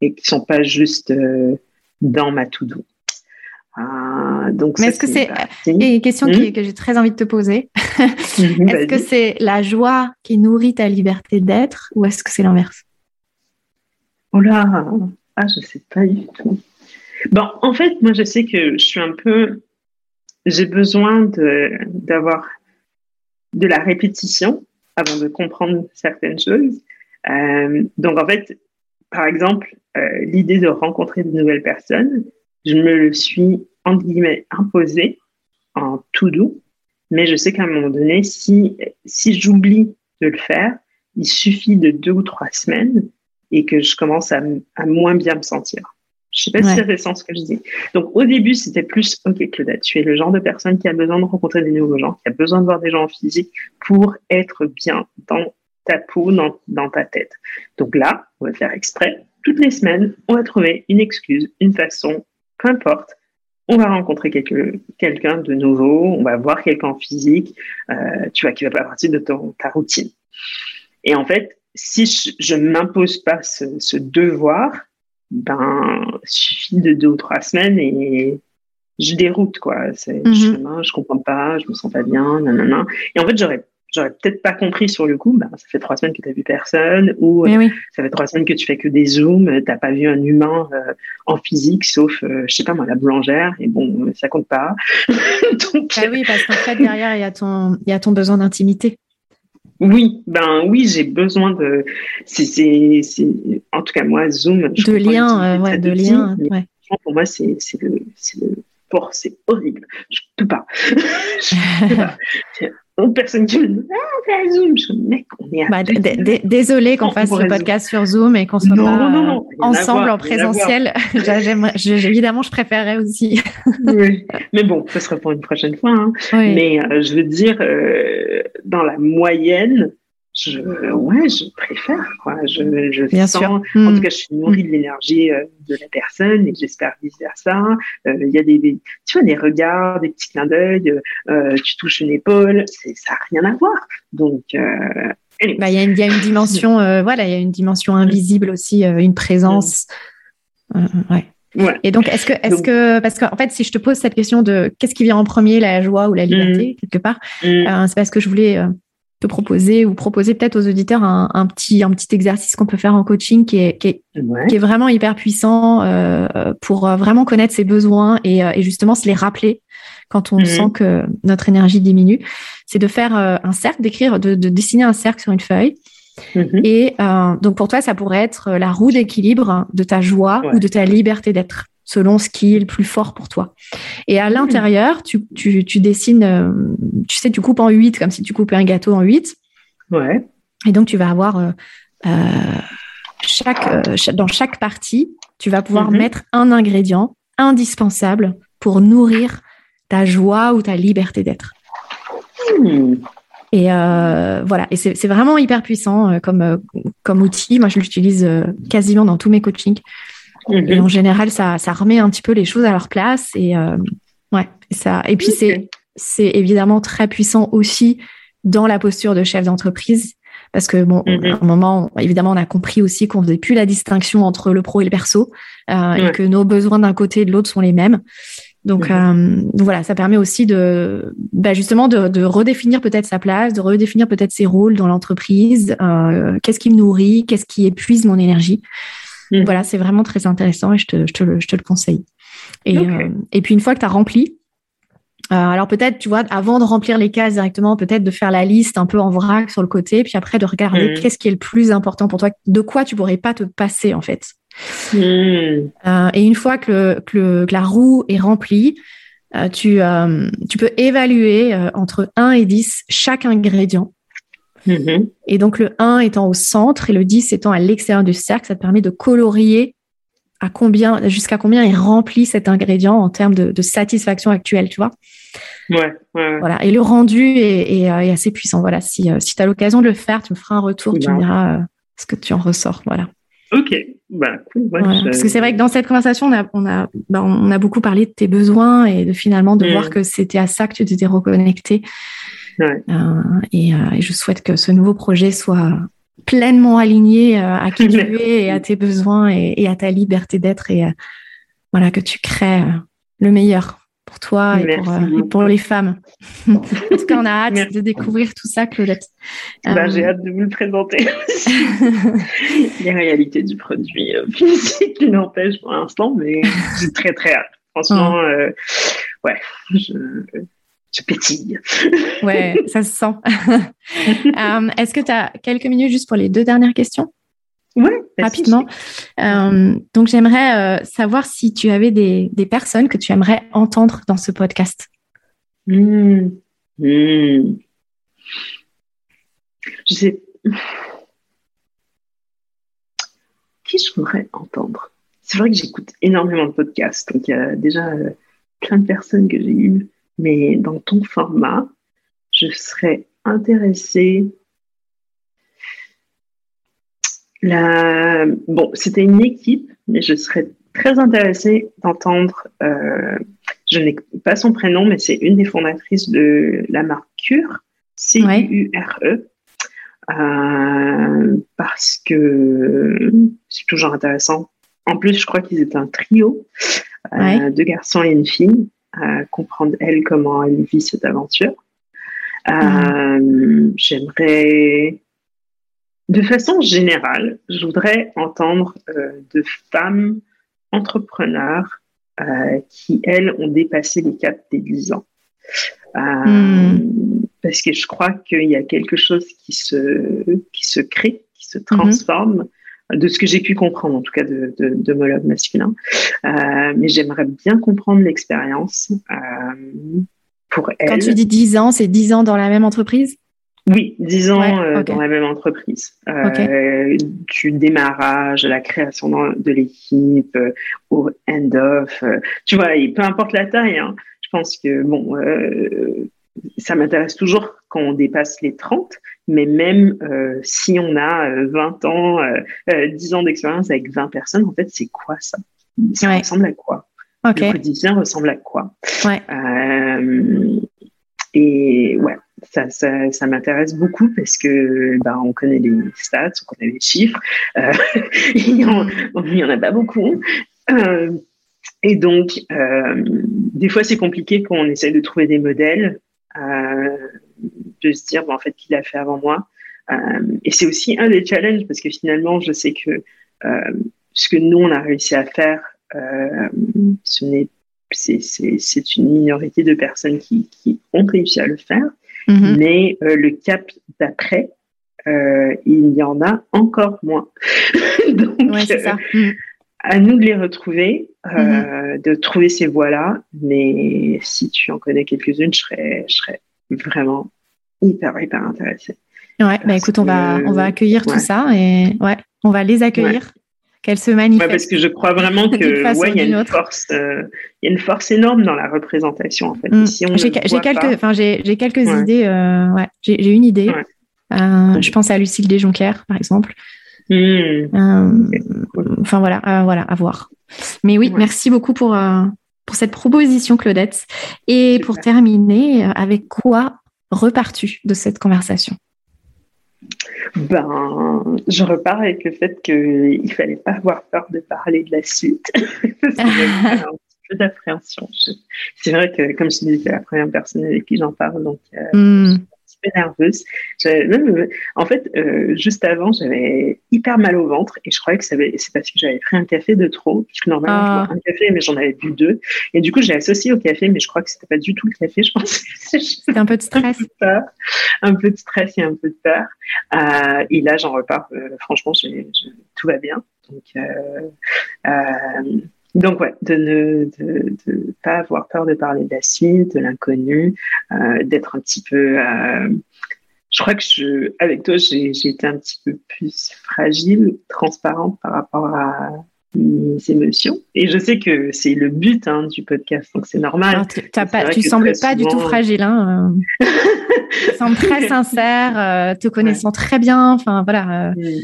B: et qui sont pas juste euh, dans ma to-do.
A: Ah, donc, mais est-ce que c'est une question hmm? que j'ai très envie de te poser [LAUGHS] mhm, Est-ce que c'est la joie qui nourrit ta liberté d'être ou est-ce que c'est l'inverse?
B: Oh là, ah, je sais pas du tout. Bon, en fait, moi, je sais que je suis un peu, j'ai besoin de d'avoir de la répétition avant de comprendre certaines choses. Euh, donc en fait, par exemple, euh, l'idée de rencontrer de nouvelles personnes, je me le suis entre guillemets imposé en tout doux, mais je sais qu'à un moment donné, si si j'oublie de le faire, il suffit de deux ou trois semaines et que je commence à, à moins bien me sentir. Je sais pas si ça fait sens ce que je dis. Donc au début, c'était plus OK Claudette, tu es le genre de personne qui a besoin de rencontrer des nouveaux gens, qui a besoin de voir des gens en physique pour être bien dans ta peau dans, dans ta tête. Donc là, on va faire exprès. Toutes les semaines, on va trouver une excuse, une façon, peu importe. On va rencontrer quelqu'un de nouveau, on va voir quelqu'un en physique, euh, tu vois, qui va faire partie de ton, ta routine. Et en fait, si je ne m'impose pas ce, ce, devoir, ben, suffit de deux ou trois semaines et je déroute, quoi. C'est, mm -hmm. je, comprends pas, je me sens pas bien, nanana. Et en fait, j'aurais j'aurais peut-être pas compris sur le coup, bah, ça fait trois semaines que tu n'as vu personne, ou euh, ça fait trois semaines que tu fais que des zooms, tu n'as pas vu un humain euh, en physique, sauf, euh, je sais pas moi, la boulangère, et bon, ça compte pas. [LAUGHS]
A: Donc, ah oui, parce qu'en fait, derrière, il y a ton, y a ton besoin d'intimité.
B: Oui, ben oui, j'ai besoin de. C'est, en tout cas moi, Zoom.
A: de lien, ouais, de lien. Ouais.
B: Pour moi, c'est, c'est le, c'est le, c'est horrible. Je peux pas. [LAUGHS] je peux pas [LAUGHS] personne qui me dit ah, Zoom. Je dis, mec, on est
A: bah, Désolé qu'on fasse le podcast sur Zoom et qu'on soit pas non, ensemble en présentiel. [LAUGHS] [LAUGHS] évidemment, je préférerais aussi.
B: oui. Mais bon, ce sera pour une prochaine fois. Hein. Mais euh, je veux dire, euh, dans la moyenne, je, ouais, je préfère, quoi. Je, je
A: Bien
B: sens,
A: sûr.
B: en tout hmm. cas, je suis nourrie de l'énergie euh, de la personne et j'espère vice versa. Euh, il y a des, des, tu vois, des regards, des petits clins d'œil, euh, tu touches une épaule, ça n'a rien à voir. Donc,
A: bah, il bah, y, a une, y a une dimension, voilà, il y a une dimension invisible aussi, une présence. ouais. Et donc, est-ce que, est-ce que, parce qu'en fait, si je te pose cette question de qu'est-ce qui vient en premier, la joie ou la liberté, mmh. quelque part, mmh. c'est parce que je voulais te proposer ou proposer peut-être aux auditeurs un, un, petit un petit exercice qu'on peut faire en coaching qui est qui est, ouais. qui est vraiment hyper puissant euh, pour euh, vraiment connaître ses besoins et, euh, et, justement se les rappeler quand on mmh. sent que notre énergie diminue. C'est de faire euh, un cercle, d'écrire, de, de, dessiner un cercle sur une feuille. Mmh. Et euh, donc pour toi, ça pourrait être la roue d'équilibre de ta joie ouais. ou de ta liberté d'être selon ce qui est le plus fort pour toi. Et à l'intérieur, tu, tu, tu, dessines, euh, tu sais, tu coupes en huit, comme si tu coupais un gâteau en huit.
B: Ouais.
A: Et donc, tu vas avoir euh, euh chaque, dans chaque partie, tu vas pouvoir mm -hmm. mettre un ingrédient indispensable pour nourrir ta joie ou ta liberté d'être. Mmh. Et voilà, et c'est vraiment hyper puissant comme, comme outil. Moi, je l'utilise quasiment dans tous mes coachings. Mmh. Et en général, ça, ça remet un petit peu les choses à leur place. Et ouais, ça. Et puis c'est c'est évidemment très puissant aussi dans la posture de chef d'entreprise. Parce que, bon, à un moment, évidemment, on a compris aussi qu'on ne faisait plus la distinction entre le pro et le perso, euh, et que nos besoins d'un côté et de l'autre sont les mêmes. Donc, euh, voilà, ça permet aussi de, bah, justement, de, redéfinir peut-être sa place, de redéfinir peut-être ses rôles dans l'entreprise. Euh, qu'est-ce qui me nourrit Qu'est-ce qui épuise mon énergie Voilà, c'est vraiment très intéressant et je te, je te, le, je te le conseille. Et, et puis, une fois que tu as rempli euh, alors peut-être, tu vois, avant de remplir les cases directement, peut-être de faire la liste un peu en vrac sur le côté, puis après de regarder mmh. qu'est-ce qui est le plus important pour toi, de quoi tu pourrais pas te passer en fait. Mmh. Euh, et une fois que, que, la roue est remplie, euh, tu, tu peux évaluer entre 1 et 10 chaque ingrédient. Mmh. Et donc le 1 étant au centre et le 10 étant à l'extérieur du cercle, ça te permet de colorier à combien, jusqu'à combien il remplit cet ingrédient en termes de, de satisfaction actuelle, tu vois.
B: Ouais, ouais,
A: Voilà. Et le rendu est, euh, est, assez puissant. Voilà. Si, euh, si tu as l'occasion de le faire, tu me feras un retour, tu me diras euh, ce que tu en ressors. Voilà.
B: Ok, bah, cool.
A: Parce que c'est vrai que dans cette conversation, on a, on, a, bah, on a beaucoup parlé de tes besoins et de finalement de voir mm. que c'était à ça que tu t'étais reconnecté. Ouais. et, et, je souhaite que ce nouveau projet soit pleinement aligné à qui tu es et à tes besoins et, et à ta liberté d'être et voilà que tu crées le meilleur pour toi et euh, pour, les femmes. [LAUGHS] en tout cas, on a hâte de découvrir tout ça, Claudette.
B: Bah, J'ai euh, hâte de vous le présenter. [LAUGHS] les réalités du produit euh, physique qui n'empêche pour l'instant, mais j'ai très très hâte. Franchement, ouais, je, je pétille.
A: ouais, [LAUGHS] ça se sent. [LAUGHS] Est-ce que tu as quelques minutes juste pour les deux dernières questions?
B: Oui,
A: rapidement. Euh, donc, j'aimerais euh, savoir si tu avais des, personnes que tu aimerais entendre dans ce podcast.
B: Hmm. Hmm. Je sais. Qui je voudrais entendre? C'est vrai que j'écoute énormément de podcasts. Donc, il y a déjà euh, plein de personnes que j'ai eues. Mais dans ton format, je serais intéressée. La... Bon, c'était une équipe, mais je serais très intéressée d'entendre, euh, je n'ai pas son prénom, mais c'est une des fondatrices de la marque Cure, C-U-R-E, euh, parce que c'est toujours intéressant. En plus, je crois qu'ils étaient un trio, euh, deux garçons et une fille, comprendre elle comment elle vit cette aventure. Mhm. J'aimerais de façon générale, je voudrais entendre euh, de femmes entrepreneurs euh, qui, elles, ont dépassé les caps des 10 ans. Euh, hmm. Parce que je crois qu'il y a quelque chose qui se, qui se crée, qui se transforme, de ce que j'ai pu comprendre, en tout cas de, de, de masculin. mais j'aimerais bien comprendre l'expérience pour elles.
A: Quand tu dis 10 ans, c'est 10 ans dans la même entreprise?
B: Oui, 10 ans euh, dans la même entreprise. Euh, Du démarrage, la création de l'équipe, euh, au end-off. Euh, tu vois, et peu importe la taille, hein, je pense que bon, ça m'intéresse toujours quand on dépasse les 30, mais même si on a 20 ans, 10 ans d'expérience avec 20 personnes, en fait, c'est quoi ça? Ça ressemble à quoi? Le quotidien ressemble à quoi?
A: Ouais.
B: Et ouais, ça, ça, ça m'intéresse beaucoup parce que bah, on connaît les stats, on connaît les chiffres, euh, [LAUGHS] il n'y en, a pas beaucoup. Euh, et donc, euh, des fois, c'est compliqué quand on essaie de trouver des modèles, euh, de se dire, bon, en fait, qui l'a fait avant moi. Euh, et c'est aussi un des challenges parce que finalement, je sais que ce que nous, on a réussi à faire, ce n'est c'est une minorité de personnes qui, qui, ont réussi à le faire. Mhm. Mais euh, le cap d'après, euh, il y en a encore moins. [LAUGHS] Donc, ça. Euh, mhm. à nous de les retrouver, mhm. de trouver ces voies-là. Mais si tu en connais quelques-unes, je serais, je serais vraiment hyper, hyper intéressée.
A: Ouais, bah écoute, on va, on va accueillir tout ça et ouais, on va les accueillir. qu'elle se manifeste.
B: parce que je crois vraiment [LAUGHS] que ouais, il y a une force, il y a une force énorme dans la représentation en fait.
A: Mm. j'ai quelques, enfin j'ai quelques idées. ouais, j'ai une idée. je pense à Lucille Desjonquières par exemple. Mm. enfin voilà, voilà, à voir. Mais oui, merci beaucoup pour pour cette proposition, Claudette. Et pour terminer, avec quoi repars-tu de cette conversation
B: ben, je repars avec le fait qu'il ne fallait pas avoir peur de parler de la suite. [LAUGHS] [LAUGHS] un peu d'appréhension. C'est vrai que, comme je disais, c'est la première personne avec qui j'en parle, donc euh, peu nerveuse. en fait, euh, juste avant, j'avais hyper mal au ventre et je croyais que c'est parce que j'avais pris un café de trop. Puisque normalement, je bois ah. un café, mais j'en avais bu deux. Et du coup, j'ai associé au café, mais je crois que c'était pas du tout le café. Je pense [LAUGHS]
A: c'était un peu de stress. [LAUGHS]
B: Un peu de, stress et un peu de peur. Euh, et là, j'en repars. Euh, franchement, tout va bien. Donc, donc ouais, de ne de, pas avoir peur de parler de la suite, de l'inconnu, euh, d'être un petit peu. Euh, je crois que je, avec toi, j'ai été un petit peu plus fragile, transparente par rapport à mes émotions. Et je sais que c'est le but hein, du podcast, donc c'est normal.
A: tu ne sembles pas du tout fragile. Hein. Euh. [LAUGHS] tu sembles très sincère, te connaissant très bien. Enfin voilà. Mm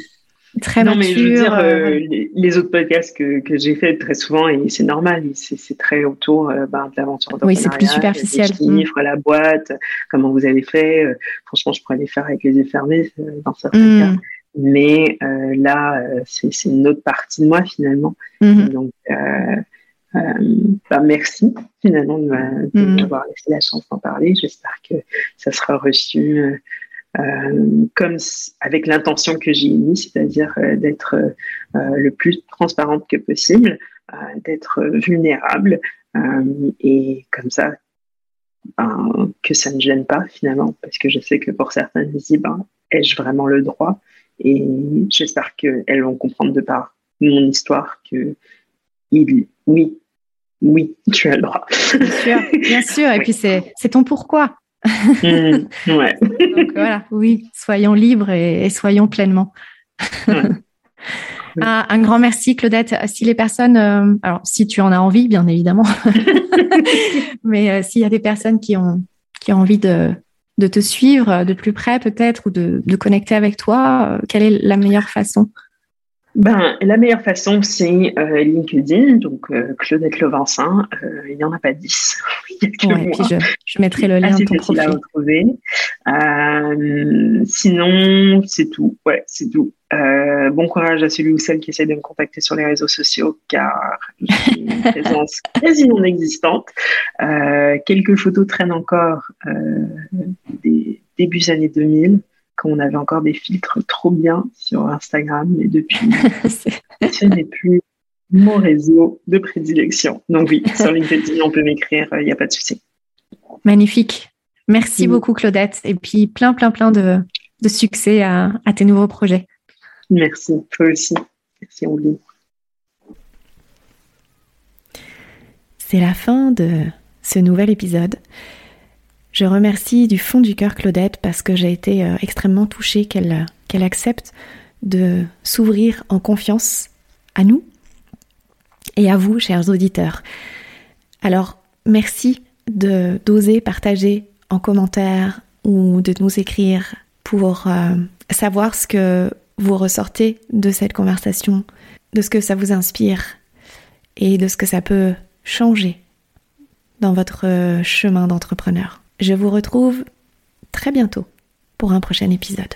A: très non, mais je veux dire,
B: euh, euh, les, autres podcasts que, que j'ai fait très souvent, et c'est normal, c'est très autour euh, ben, de l'aventure.
A: Oui, c'est plus superficiel.
B: Les mm. chiffres, la boîte, comment vous avez fait. franchement, je pourrais les faire avec les yeux fermés dans certains mm. cas. Mais là, c'est une autre partie de moi finalement. Mm-hmm. Donc, ben, merci finalement de mm-hmm. m'avoir laissé la chance d'en parler. J'espère que ça sera reçu euh, comme avec l'intention que j'ai eue, c'est-à-dire euh, d'être euh, le plus transparente que possible, d'être vulnérable et comme ça ben, que ça ne gêne pas finalement, parce que je sais que pour certaines, elles disent ben, ai-je vraiment le droit? Et j'espère qu'elles vont comprendre de par mon histoire que il, oui, oui, tu as le droit.
A: Bien sûr, bien sûr. Et [LAUGHS] puis c'est ton pourquoi.
B: Mmh, ouais. [LAUGHS]
A: Donc voilà, oui, soyons libres et, soyons pleinement. [LAUGHS] Ah, un grand merci, Claudette. Si les personnes, euh, alors si tu en as envie, bien évidemment, [LAUGHS] mais euh, s'il y a des personnes qui ont, qui ont envie de, de te suivre de plus près peut-être ou de, de connecter avec toi, euh, quelle est la meilleure façon?
B: Ben, la meilleure façon, c'est euh, LinkedIn, donc euh, Claudette Levincin. Euh, il n'y en a pas dix. [LAUGHS]
A: ouais, puis je, je, mettrai le lien de ton profil. à retrouver.
B: sinon, c'est tout. Ouais, c'est tout. bon courage à celui ou celle qui essaie de me contacter sur les réseaux sociaux, car j'ai une [LAUGHS] présence quasi non existante. quelques photos traînent encore des débuts années 2000 quand on avait encore des filtres trop bien sur Instagram, mais depuis, [LAUGHS] ce n'est plus mon réseau de prédilection. Donc oui, sur [LAUGHS] LinkedIn, on peut m'écrire, il n'y a pas de souci.
A: Magnifique. Merci beaucoup, Claudette. Et puis, plein, plein, plein de, succès à, tes nouveaux projets.
B: Merci, toi aussi. Merci, Ouli.
A: C'est la fin de ce nouvel épisode. Je remercie du fond du cœur Claudette parce que j'ai été euh, extrêmement touchée qu'elle qu'elle accepte de s'ouvrir en confiance à nous et à vous, chers auditeurs. Alors, merci de d'oser partager en commentaire ou de nous écrire pour euh, savoir ce que vous ressortez de cette conversation, de ce que ça vous inspire et de ce que ça peut changer dans votre euh, chemin d'entrepreneur. Je vous retrouve très bientôt pour un prochain épisode.